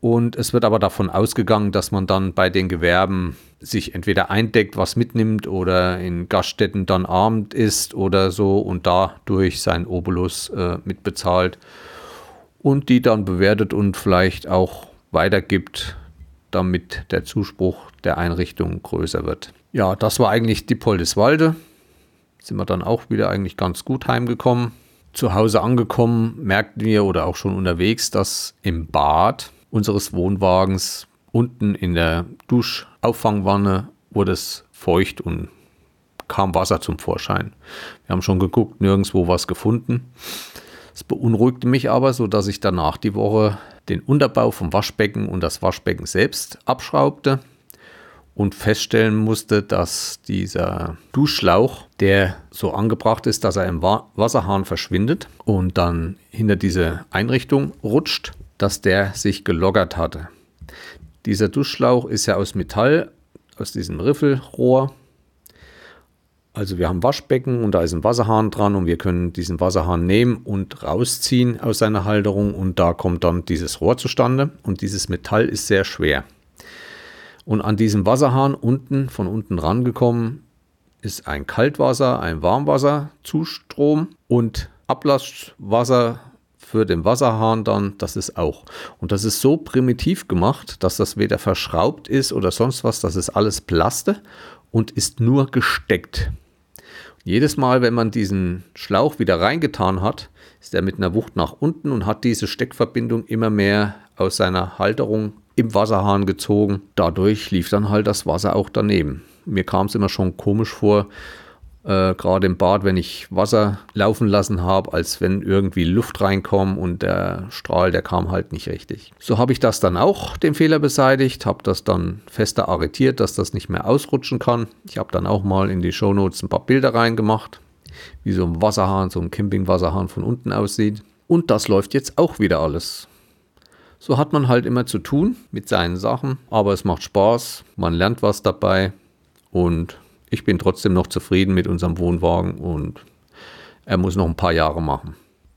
Und es wird aber davon ausgegangen, dass man dann bei den Gewerben sich entweder eindeckt, was mitnimmt oder in Gaststätten dann Abend isst oder so und dadurch sein Obolus äh, mitbezahlt und die dann bewertet und vielleicht auch weitergibt, damit der Zuspruch der Einrichtung größer wird. Ja, das war eigentlich die Poldeswalde. Sind wir dann auch wieder eigentlich ganz gut heimgekommen. Zu Hause angekommen merkten wir oder auch schon unterwegs, dass im Bad unseres Wohnwagens unten in der Duschauffangwanne wurde es feucht und kam Wasser zum Vorschein. Wir haben schon geguckt, nirgendwo was gefunden. Es beunruhigte mich aber, so dass ich danach die Woche den Unterbau vom Waschbecken und das Waschbecken selbst abschraubte und feststellen musste, dass dieser Duschschlauch, der so angebracht ist, dass er im Wasserhahn verschwindet und dann hinter diese Einrichtung rutscht, dass der sich gelockert hatte. Dieser Duschschlauch ist ja aus Metall, aus diesem Riffelrohr. Also wir haben Waschbecken und da ist ein Wasserhahn dran und wir können diesen Wasserhahn nehmen und rausziehen aus seiner Halterung und da kommt dann dieses Rohr zustande und dieses Metall ist sehr schwer. Und an diesem Wasserhahn unten, von unten rangekommen, ist ein Kaltwasser, ein Warmwasserzustrom und Ablasswasser für den Wasserhahn dann, das ist auch. Und das ist so primitiv gemacht, dass das weder verschraubt ist oder sonst was, das ist alles Plaste und ist nur gesteckt. Jedes Mal, wenn man diesen Schlauch wieder reingetan hat, ist er mit einer Wucht nach unten und hat diese Steckverbindung immer mehr aus seiner Halterung im Wasserhahn gezogen. Dadurch lief dann halt das Wasser auch daneben. Mir kam es immer schon komisch vor, äh, gerade im Bad, wenn ich Wasser laufen lassen habe, als wenn irgendwie Luft reinkommt und der Strahl, der kam halt nicht richtig. So habe ich das dann auch, den Fehler beseitigt, habe das dann fester arretiert, dass das nicht mehr ausrutschen kann. Ich habe dann auch mal in die Shownotes ein paar Bilder reingemacht, wie so ein Wasserhahn, so ein Campingwasserhahn von unten aussieht. Und das läuft jetzt auch wieder alles. So hat man halt immer zu tun mit seinen Sachen, aber es macht Spaß, man lernt was dabei und ich bin trotzdem noch zufrieden mit unserem Wohnwagen und er muss noch ein paar Jahre machen.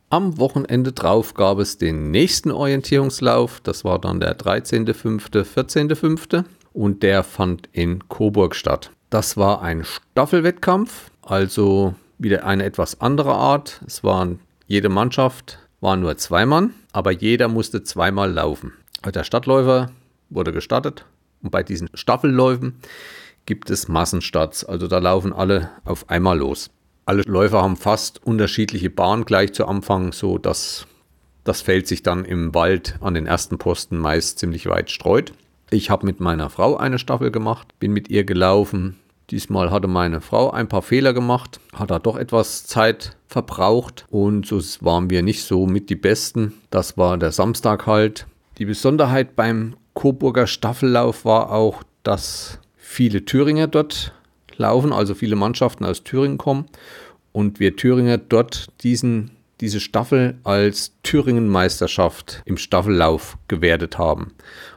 Am Wochenende drauf gab es den nächsten Orientierungslauf. Das war dann der 13.05., 14.05. und der fand in Coburg statt. Das war ein Staffelwettkampf, also wieder eine etwas andere Art. Es waren jede Mannschaft war nur zwei Mann, aber jeder musste zweimal laufen. Der Stadtläufer wurde gestartet und bei diesen Staffelläufen gibt es Massenstarts. Also da laufen alle auf einmal los. Alle Läufer haben fast unterschiedliche Bahnen gleich zu Anfang, so dass das Feld sich dann im Wald an den ersten Posten meist ziemlich weit streut. Ich habe mit meiner Frau eine Staffel gemacht, bin mit ihr gelaufen. Diesmal hatte meine Frau ein paar Fehler gemacht, hat da doch etwas Zeit verbraucht und so waren wir nicht so mit die Besten. Das war der Samstag halt. Die Besonderheit beim Coburger Staffellauf war auch, dass viele Thüringer dort laufen, also viele Mannschaften aus Thüringen kommen und wir Thüringer dort diesen, diese Staffel als Thüringen-Meisterschaft im Staffellauf gewertet haben.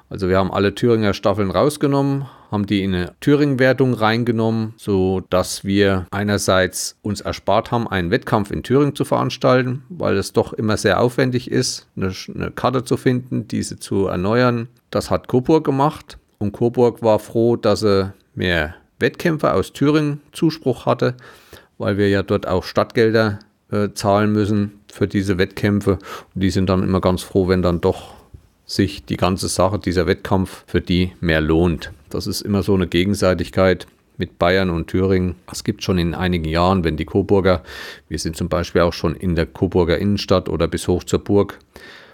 Also wir haben alle Thüringer Staffeln rausgenommen, haben die in eine Thüringen-Wertung reingenommen, sodass wir einerseits uns erspart haben, einen Wettkampf in Thüringen zu veranstalten, weil es doch immer sehr aufwendig ist, eine, eine Karte zu finden, diese zu erneuern. Das hat Coburg gemacht und Coburg war froh, dass er mehr Wettkämpfe aus Thüringen Zuspruch hatte, weil wir ja dort auch Stadtgelder äh, zahlen müssen für diese Wettkämpfe. Und die sind dann immer ganz froh, wenn dann doch sich die ganze Sache, dieser Wettkampf für die mehr lohnt. Das ist immer so eine Gegenseitigkeit mit Bayern und Thüringen. Es gibt schon in einigen Jahren, wenn die Coburger, wir sind zum Beispiel auch schon in der Coburger Innenstadt oder bis hoch zur Burg,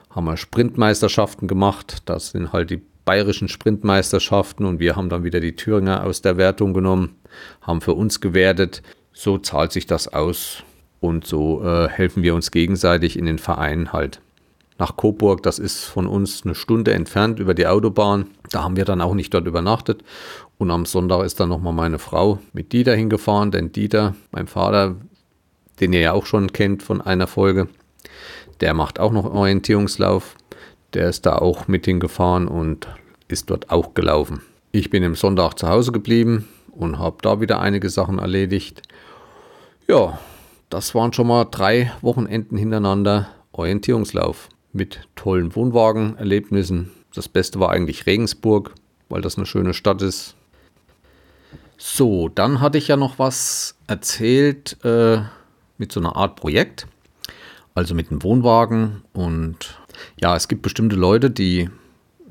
haben wir Sprintmeisterschaften gemacht. Das sind halt die bayerischen Sprintmeisterschaften und wir haben dann wieder die Thüringer aus der Wertung genommen, haben für uns gewertet. So zahlt sich das aus und so äh, helfen wir uns gegenseitig in den Vereinen halt. Nach Coburg, das ist von uns eine Stunde entfernt über die Autobahn. Da haben wir dann auch nicht dort übernachtet. Und am Sonntag ist dann nochmal meine Frau mit Dieter hingefahren, denn Dieter, mein Vater, den ihr ja auch schon kennt von einer Folge, der macht auch noch Orientierungslauf. Der ist da auch mit hingefahren und ist dort auch gelaufen. Ich bin am Sonntag zu Hause geblieben und habe da wieder einige Sachen erledigt. Ja, das waren schon mal drei Wochenenden hintereinander Orientierungslauf mit tollen Wohnwagenerlebnissen. Das Beste war eigentlich Regensburg, weil das eine schöne Stadt ist. So, dann hatte ich ja noch was erzählt äh, mit so einer Art Projekt, also mit einem Wohnwagen und ja, es gibt bestimmte Leute, die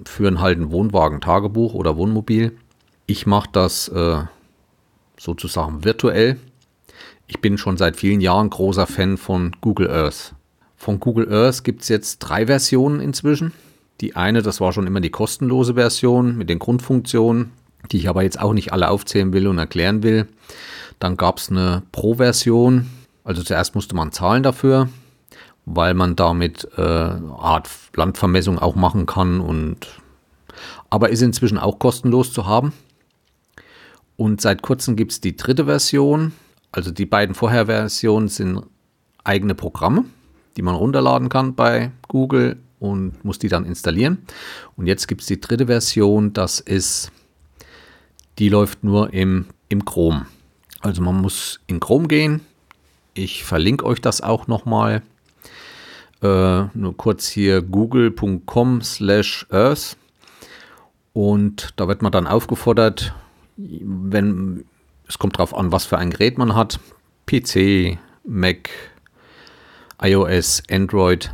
führen halt ein Wohnwagen-Tagebuch oder Wohnmobil. Ich mache das äh, sozusagen virtuell. Ich bin schon seit vielen Jahren großer Fan von Google Earth. Von Google Earth gibt es jetzt drei Versionen inzwischen. Die eine, das war schon immer die kostenlose Version mit den Grundfunktionen, die ich aber jetzt auch nicht alle aufzählen will und erklären will. Dann gab es eine Pro-Version. Also zuerst musste man zahlen dafür weil man damit äh, Art Landvermessung auch machen kann und aber ist inzwischen auch kostenlos zu haben. Und seit kurzem gibt es die dritte Version. Also die beiden Vorherversionen sind eigene Programme, die man runterladen kann bei Google und muss die dann installieren. Und jetzt gibt es die dritte Version, das ist, die läuft nur im, im Chrome. Also man muss in Chrome gehen. Ich verlinke euch das auch nochmal. Äh, nur kurz hier google.com slash earth und da wird man dann aufgefordert, wenn es kommt darauf an, was für ein Gerät man hat, PC, Mac, iOS, Android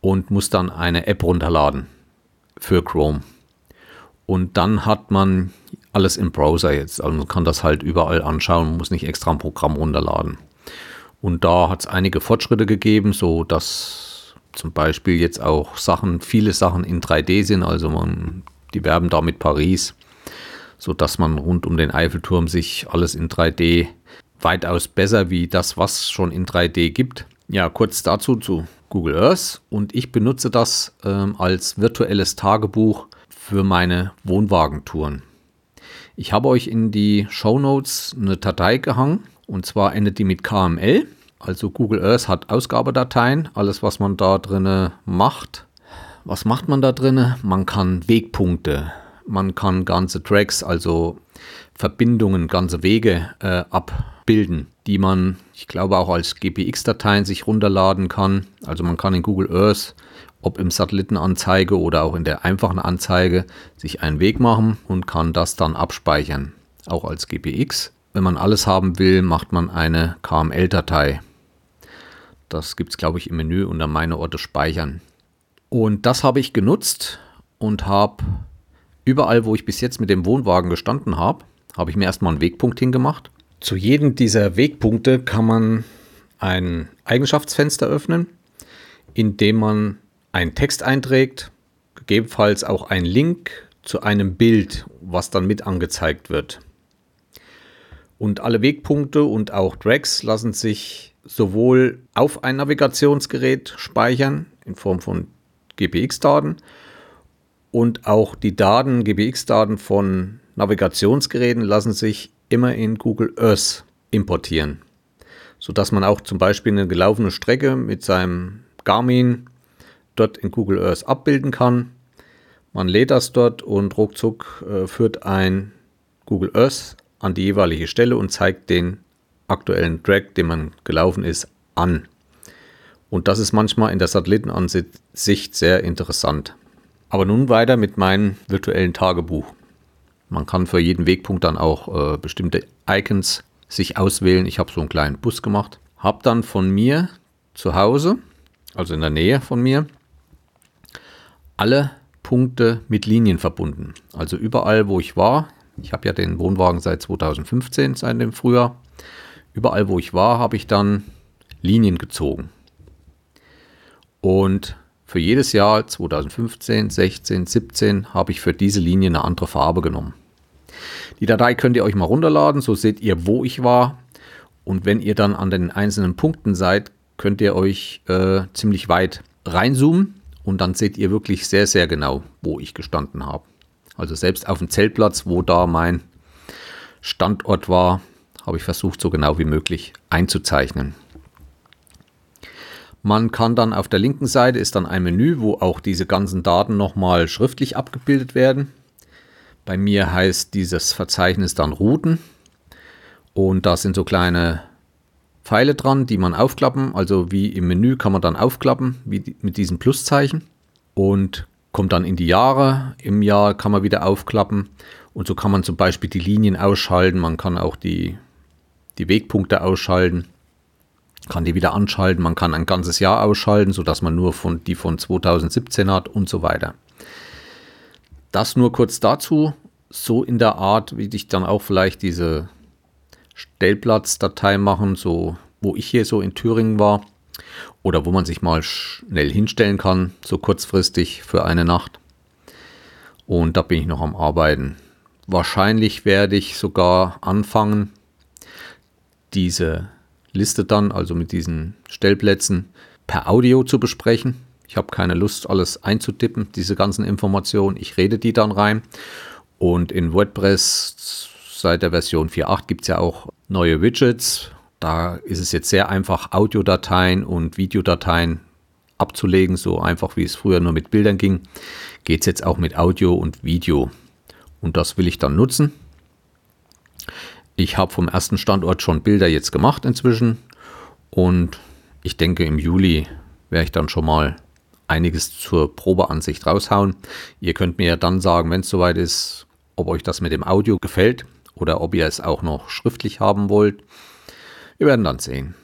und muss dann eine App runterladen für Chrome. Und dann hat man alles im Browser jetzt. Also man kann das halt überall anschauen, muss nicht extra ein Programm runterladen. Und da hat es einige Fortschritte gegeben, so dass zum Beispiel jetzt auch Sachen, viele Sachen in 3D sind. Also man, die werben da mit Paris, so dass man rund um den Eiffelturm sich alles in 3D weitaus besser wie das, was schon in 3D gibt. Ja, kurz dazu zu Google Earth und ich benutze das ähm, als virtuelles Tagebuch für meine Wohnwagentouren. Ich habe euch in die Show Notes eine Datei gehangen und zwar endet die mit KML. Also Google Earth hat Ausgabedateien, alles was man da drin macht, Was macht man da drin? Man kann Wegpunkte, man kann ganze Tracks, also Verbindungen, ganze Wege äh, abbilden, die man, ich glaube, auch als GPX-Dateien sich runterladen kann. Also man kann in Google Earth, ob im Satellitenanzeige oder auch in der einfachen Anzeige, sich einen Weg machen und kann das dann abspeichern, auch als GPX. Wenn man alles haben will, macht man eine KML-Datei. Das gibt es, glaube ich, im Menü unter Meine Orte speichern. Und das habe ich genutzt und habe überall, wo ich bis jetzt mit dem Wohnwagen gestanden habe, habe ich mir erstmal einen Wegpunkt hingemacht. Zu jedem dieser Wegpunkte kann man ein Eigenschaftsfenster öffnen, indem man einen Text einträgt, gegebenenfalls auch einen Link zu einem Bild, was dann mit angezeigt wird. Und alle Wegpunkte und auch Drags lassen sich sowohl auf ein Navigationsgerät speichern in Form von GPX-Daten und auch die Daten, GPX-Daten von Navigationsgeräten lassen sich immer in Google Earth importieren, sodass man auch zum Beispiel eine gelaufene Strecke mit seinem Garmin dort in Google Earth abbilden kann. Man lädt das dort und ruckzuck äh, führt ein Google Earth an die jeweilige Stelle und zeigt den aktuellen Track, den man gelaufen ist, an. Und das ist manchmal in der Satellitenansicht sehr interessant. Aber nun weiter mit meinem virtuellen Tagebuch. Man kann für jeden Wegpunkt dann auch äh, bestimmte Icons sich auswählen. Ich habe so einen kleinen Bus gemacht. Habe dann von mir zu Hause, also in der Nähe von mir, alle Punkte mit Linien verbunden. Also überall, wo ich war, ich habe ja den Wohnwagen seit 2015, seit dem Frühjahr, überall, wo ich war, habe ich dann Linien gezogen. Und für jedes Jahr 2015, 16, 17 habe ich für diese Linie eine andere Farbe genommen. Die Datei könnt ihr euch mal runterladen, so seht ihr, wo ich war. Und wenn ihr dann an den einzelnen Punkten seid, könnt ihr euch äh, ziemlich weit reinzoomen und dann seht ihr wirklich sehr, sehr genau, wo ich gestanden habe. Also selbst auf dem Zeltplatz, wo da mein Standort war, habe ich versucht, so genau wie möglich einzuzeichnen. Man kann dann auf der linken Seite ist dann ein Menü, wo auch diese ganzen Daten nochmal schriftlich abgebildet werden. Bei mir heißt dieses Verzeichnis dann Routen und da sind so kleine Pfeile dran, die man aufklappen. Also wie im Menü kann man dann aufklappen, wie mit diesem Pluszeichen und kommt dann in die Jahre. Im Jahr kann man wieder aufklappen und so kann man zum Beispiel die Linien ausschalten. Man kann auch die, die Wegpunkte ausschalten kann die wieder anschalten, man kann ein ganzes Jahr ausschalten, sodass man nur von, die von 2017 hat und so weiter. Das nur kurz dazu, so in der Art, wie ich dann auch vielleicht diese Stellplatzdatei machen, so wo ich hier so in Thüringen war oder wo man sich mal schnell hinstellen kann, so kurzfristig für eine Nacht. Und da bin ich noch am Arbeiten. Wahrscheinlich werde ich sogar anfangen, diese Liste dann, also mit diesen Stellplätzen, per Audio zu besprechen. Ich habe keine Lust, alles einzutippen, diese ganzen Informationen. Ich rede die dann rein. Und in WordPress seit der Version 4.8 gibt es ja auch neue Widgets. Da ist es jetzt sehr einfach, Audiodateien und Videodateien abzulegen, so einfach wie es früher nur mit Bildern ging, geht es jetzt auch mit Audio und Video. Und das will ich dann nutzen. Ich habe vom ersten Standort schon Bilder jetzt gemacht inzwischen und ich denke im Juli werde ich dann schon mal einiges zur Probeansicht raushauen. Ihr könnt mir ja dann sagen, wenn es soweit ist, ob euch das mit dem Audio gefällt oder ob ihr es auch noch schriftlich haben wollt. Wir werden dann sehen.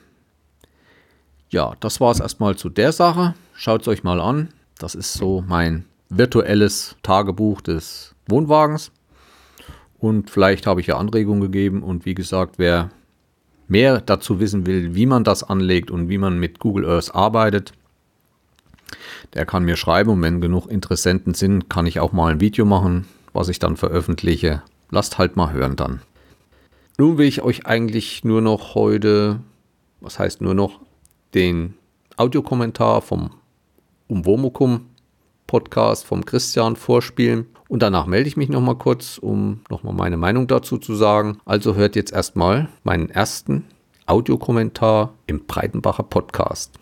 Ja, das war es erstmal zu der Sache. Schaut es euch mal an. Das ist so mein virtuelles Tagebuch des Wohnwagens. Und vielleicht habe ich ja Anregungen gegeben. Und wie gesagt, wer mehr dazu wissen will, wie man das anlegt und wie man mit Google Earth arbeitet, der kann mir schreiben. Und wenn genug Interessenten sind, kann ich auch mal ein Video machen, was ich dann veröffentliche. Lasst halt mal hören dann. Nun will ich euch eigentlich nur noch heute, was heißt nur noch, den Audiokommentar vom Umwomukum Podcast vom Christian vorspielen. Und danach melde ich mich nochmal kurz, um nochmal meine Meinung dazu zu sagen. Also hört jetzt erstmal meinen ersten Audiokommentar im Breitenbacher Podcast.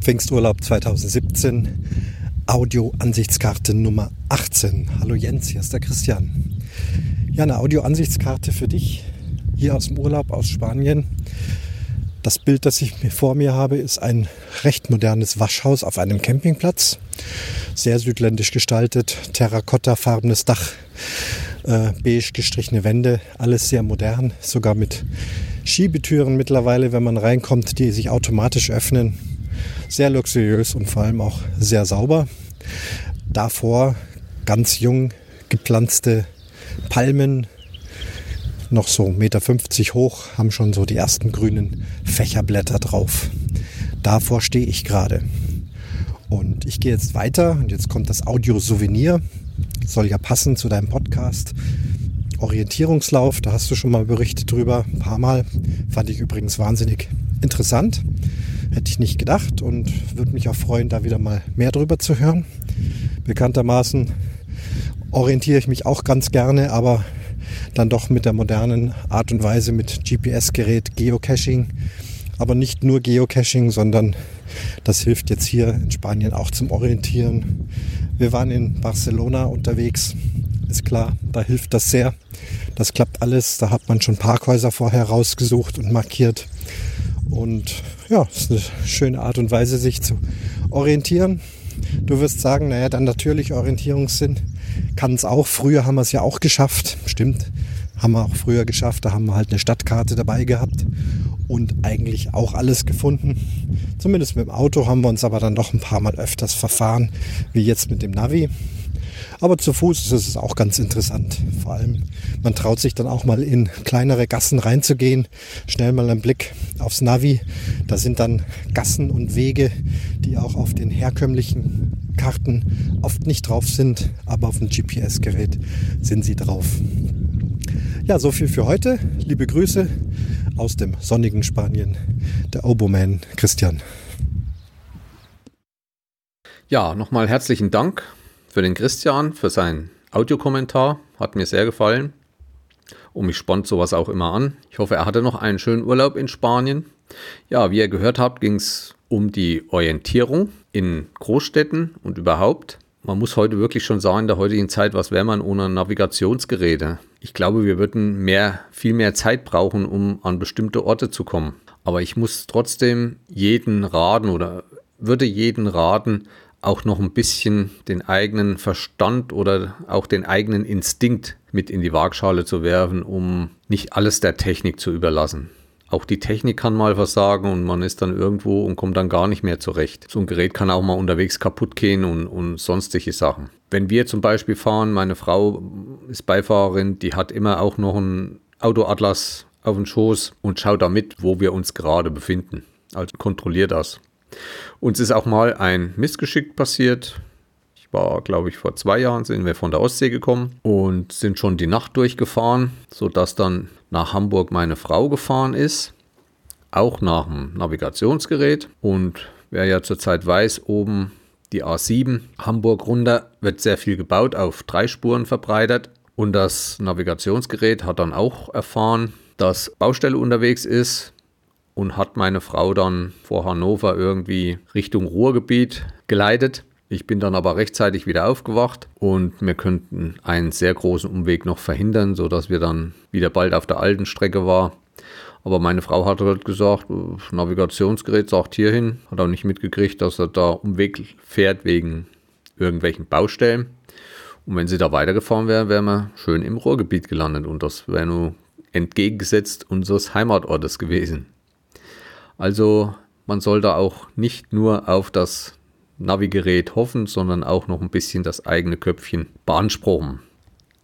Pfingsturlaub 2017, Audio-Ansichtskarte Nummer 18. Hallo Jens, hier ist der Christian. Ja, eine Audio-Ansichtskarte für dich hier aus dem Urlaub aus Spanien. Das Bild, das ich vor mir habe, ist ein recht modernes Waschhaus auf einem Campingplatz. Sehr südländisch gestaltet, terrakottafarbenes Dach, äh, beige gestrichene Wände, alles sehr modern, sogar mit Schiebetüren mittlerweile, wenn man reinkommt, die sich automatisch öffnen sehr luxuriös und vor allem auch sehr sauber. Davor ganz jung gepflanzte Palmen, noch so 1,50 Meter hoch, haben schon so die ersten grünen Fächerblätter drauf. Davor stehe ich gerade. Und ich gehe jetzt weiter und jetzt kommt das Audio-Souvenir. Soll ja passen zu deinem Podcast. Orientierungslauf, da hast du schon mal berichtet drüber, ein paar Mal. Fand ich übrigens wahnsinnig interessant. Hätte ich nicht gedacht und würde mich auch freuen, da wieder mal mehr drüber zu hören. Bekanntermaßen orientiere ich mich auch ganz gerne, aber dann doch mit der modernen Art und Weise mit GPS-Gerät, Geocaching. Aber nicht nur Geocaching, sondern das hilft jetzt hier in Spanien auch zum Orientieren. Wir waren in Barcelona unterwegs. Ist klar, da hilft das sehr. Das klappt alles. Da hat man schon Parkhäuser vorher rausgesucht und markiert. Und ja, ist eine schöne Art und Weise, sich zu orientieren. Du wirst sagen, naja, dann natürlich Orientierungssinn kann es auch. Früher haben wir es ja auch geschafft. Stimmt, haben wir auch früher geschafft. Da haben wir halt eine Stadtkarte dabei gehabt und eigentlich auch alles gefunden. Zumindest mit dem Auto haben wir uns aber dann doch ein paar Mal öfters verfahren, wie jetzt mit dem Navi. Aber zu Fuß ist es auch ganz interessant. Vor allem, man traut sich dann auch mal in kleinere Gassen reinzugehen, schnell mal einen Blick aufs Navi. Da sind dann Gassen und Wege, die auch auf den herkömmlichen Karten oft nicht drauf sind, aber auf dem GPS-Gerät sind sie drauf. Ja, so viel für heute. Liebe Grüße aus dem sonnigen Spanien, der Oboman Christian. Ja, nochmal herzlichen Dank für den Christian, für seinen Audiokommentar. Hat mir sehr gefallen. Und mich spannt sowas auch immer an. Ich hoffe, er hatte noch einen schönen Urlaub in Spanien. Ja, wie ihr gehört habt, ging es um die Orientierung in Großstädten und überhaupt. Man muss heute wirklich schon sagen, in der heutigen Zeit, was wäre man ohne Navigationsgeräte? Ich glaube, wir würden mehr, viel mehr Zeit brauchen, um an bestimmte Orte zu kommen. Aber ich muss trotzdem jeden raten oder würde jeden raten, auch noch ein bisschen den eigenen Verstand oder auch den eigenen Instinkt mit in die Waagschale zu werfen, um nicht alles der Technik zu überlassen. Auch die Technik kann mal versagen und man ist dann irgendwo und kommt dann gar nicht mehr zurecht. So ein Gerät kann auch mal unterwegs kaputt gehen und, und sonstige Sachen. Wenn wir zum Beispiel fahren, meine Frau ist Beifahrerin, die hat immer auch noch einen Autoatlas auf dem Schoß und schaut damit, wo wir uns gerade befinden. Also kontrolliert das. Uns ist auch mal ein Missgeschick passiert. Ich war, glaube ich, vor zwei Jahren sind wir von der Ostsee gekommen und sind schon die Nacht durchgefahren, sodass dann nach Hamburg meine Frau gefahren ist. Auch nach dem Navigationsgerät. Und wer ja zurzeit weiß, oben die A7 Hamburg runter wird sehr viel gebaut, auf drei Spuren verbreitert. Und das Navigationsgerät hat dann auch erfahren, dass Baustelle unterwegs ist, und hat meine Frau dann vor Hannover irgendwie Richtung Ruhrgebiet geleitet. Ich bin dann aber rechtzeitig wieder aufgewacht und wir könnten einen sehr großen Umweg noch verhindern, sodass wir dann wieder bald auf der alten Strecke waren. Aber meine Frau hat halt gesagt, Navigationsgerät sagt hierhin, hat auch nicht mitgekriegt, dass er da Umweg fährt wegen irgendwelchen Baustellen. Und wenn sie da weitergefahren wäre, wären wir schön im Ruhrgebiet gelandet und das wäre nur entgegengesetzt unseres Heimatortes gewesen. Also man soll da auch nicht nur auf das Navigerät hoffen, sondern auch noch ein bisschen das eigene Köpfchen beanspruchen.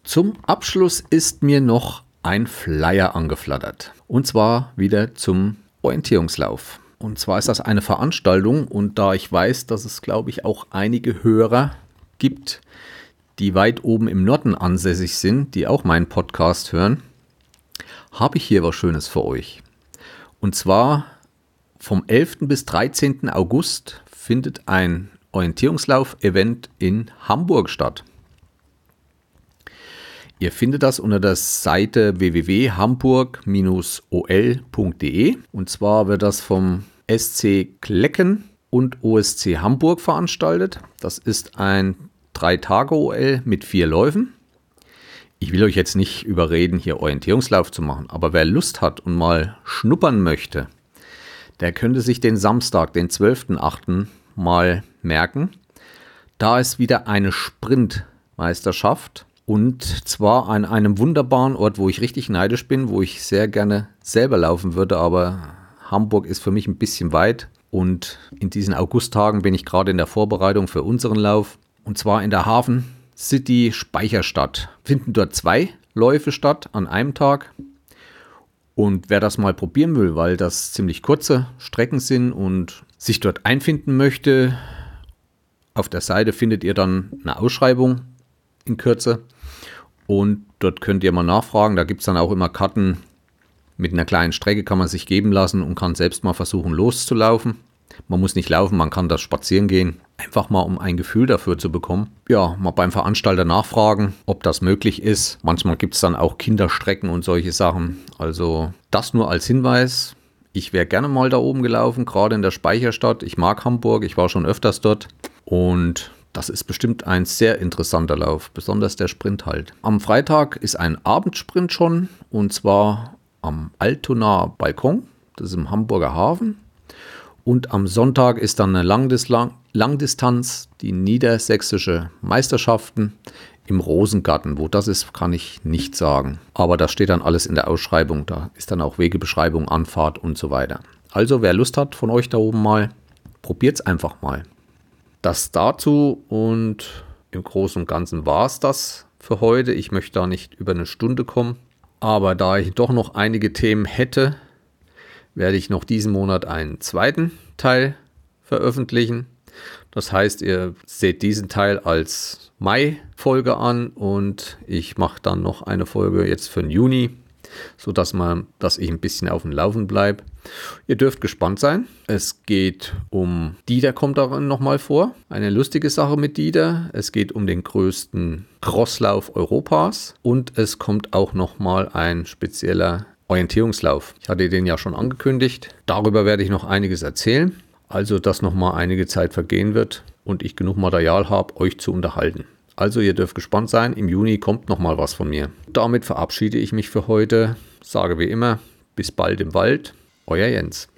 Zum Abschluss ist mir noch ein Flyer angeflattert. Und zwar wieder zum Orientierungslauf. Und zwar ist das eine Veranstaltung und da ich weiß, dass es, glaube ich, auch einige Hörer gibt, die weit oben im Norden ansässig sind, die auch meinen Podcast hören, habe ich hier was Schönes für euch. Und zwar vom 11. bis 13. August findet ein Orientierungslauf-Event in Hamburg statt. Ihr findet das unter der Seite www.hamburg-ol.de und zwar wird das vom SC Klecken und OSC Hamburg veranstaltet. Das ist ein 3-Tage-OL mit vier Läufen. Ich will euch jetzt nicht überreden, hier Orientierungslauf zu machen, aber wer Lust hat und mal schnuppern möchte, der könnte sich den Samstag, den 12.8. mal merken. Da ist wieder eine Sprintmeisterschaft und zwar an einem wunderbaren Ort, wo ich richtig neidisch bin, wo ich sehr gerne selber laufen würde, aber Hamburg ist für mich ein bisschen weit. Und in diesen Augusttagen bin ich gerade in der Vorbereitung für unseren Lauf. Und zwar in der Hafen City Speicherstadt. Finden dort zwei Läufe statt an einem Tag. Und wer das mal probieren will, weil das ziemlich kurze Strecken sind und sich dort einfinden möchte, auf der Seite findet ihr dann eine Ausschreibung in Kürze. Und dort könnt ihr mal nachfragen. Da gibt es dann auch immer Karten mit einer kleinen Strecke, kann man sich geben lassen und kann selbst mal versuchen loszulaufen. Man muss nicht laufen, man kann das spazieren gehen. Einfach mal, um ein Gefühl dafür zu bekommen. Ja, mal beim Veranstalter nachfragen, ob das möglich ist. Manchmal gibt es dann auch Kinderstrecken und solche Sachen. Also das nur als Hinweis. Ich wäre gerne mal da oben gelaufen, gerade in der Speicherstadt. Ich mag Hamburg, ich war schon öfters dort. Und das ist bestimmt ein sehr interessanter Lauf, besonders der Sprint halt. Am Freitag ist ein Abendsprint schon und zwar am Altonaer Balkon, das ist im Hamburger Hafen. Und am Sonntag ist dann eine Langdistanz, die niedersächsische Meisterschaften im Rosengarten. Wo das ist, kann ich nicht sagen. Aber das steht dann alles in der Ausschreibung. Da ist dann auch Wegebeschreibung, Anfahrt und so weiter. Also wer Lust hat von euch da oben mal, probiert es einfach mal. Das dazu und im Großen und Ganzen war es das für heute. Ich möchte da nicht über eine Stunde kommen. Aber da ich doch noch einige Themen hätte, werde ich noch diesen Monat einen zweiten Teil veröffentlichen. Das heißt, ihr seht diesen Teil als Mai-Folge an und ich mache dann noch eine Folge jetzt für den Juni so dass man, dass ich ein bisschen auf dem Laufen bleibe. Ihr dürft gespannt sein. Es geht um Dieter kommt darin nochmal vor. Eine lustige Sache mit Dieter. Es geht um den größten Crosslauf Europas und es kommt auch nochmal ein spezieller Orientierungslauf. Ich hatte den ja schon angekündigt. Darüber werde ich noch einiges erzählen. Also, dass nochmal einige Zeit vergehen wird und ich genug Material habe, euch zu unterhalten. Also ihr dürft gespannt sein, im Juni kommt nochmal was von mir. Damit verabschiede ich mich für heute, sage wie immer, bis bald im Wald, euer Jens.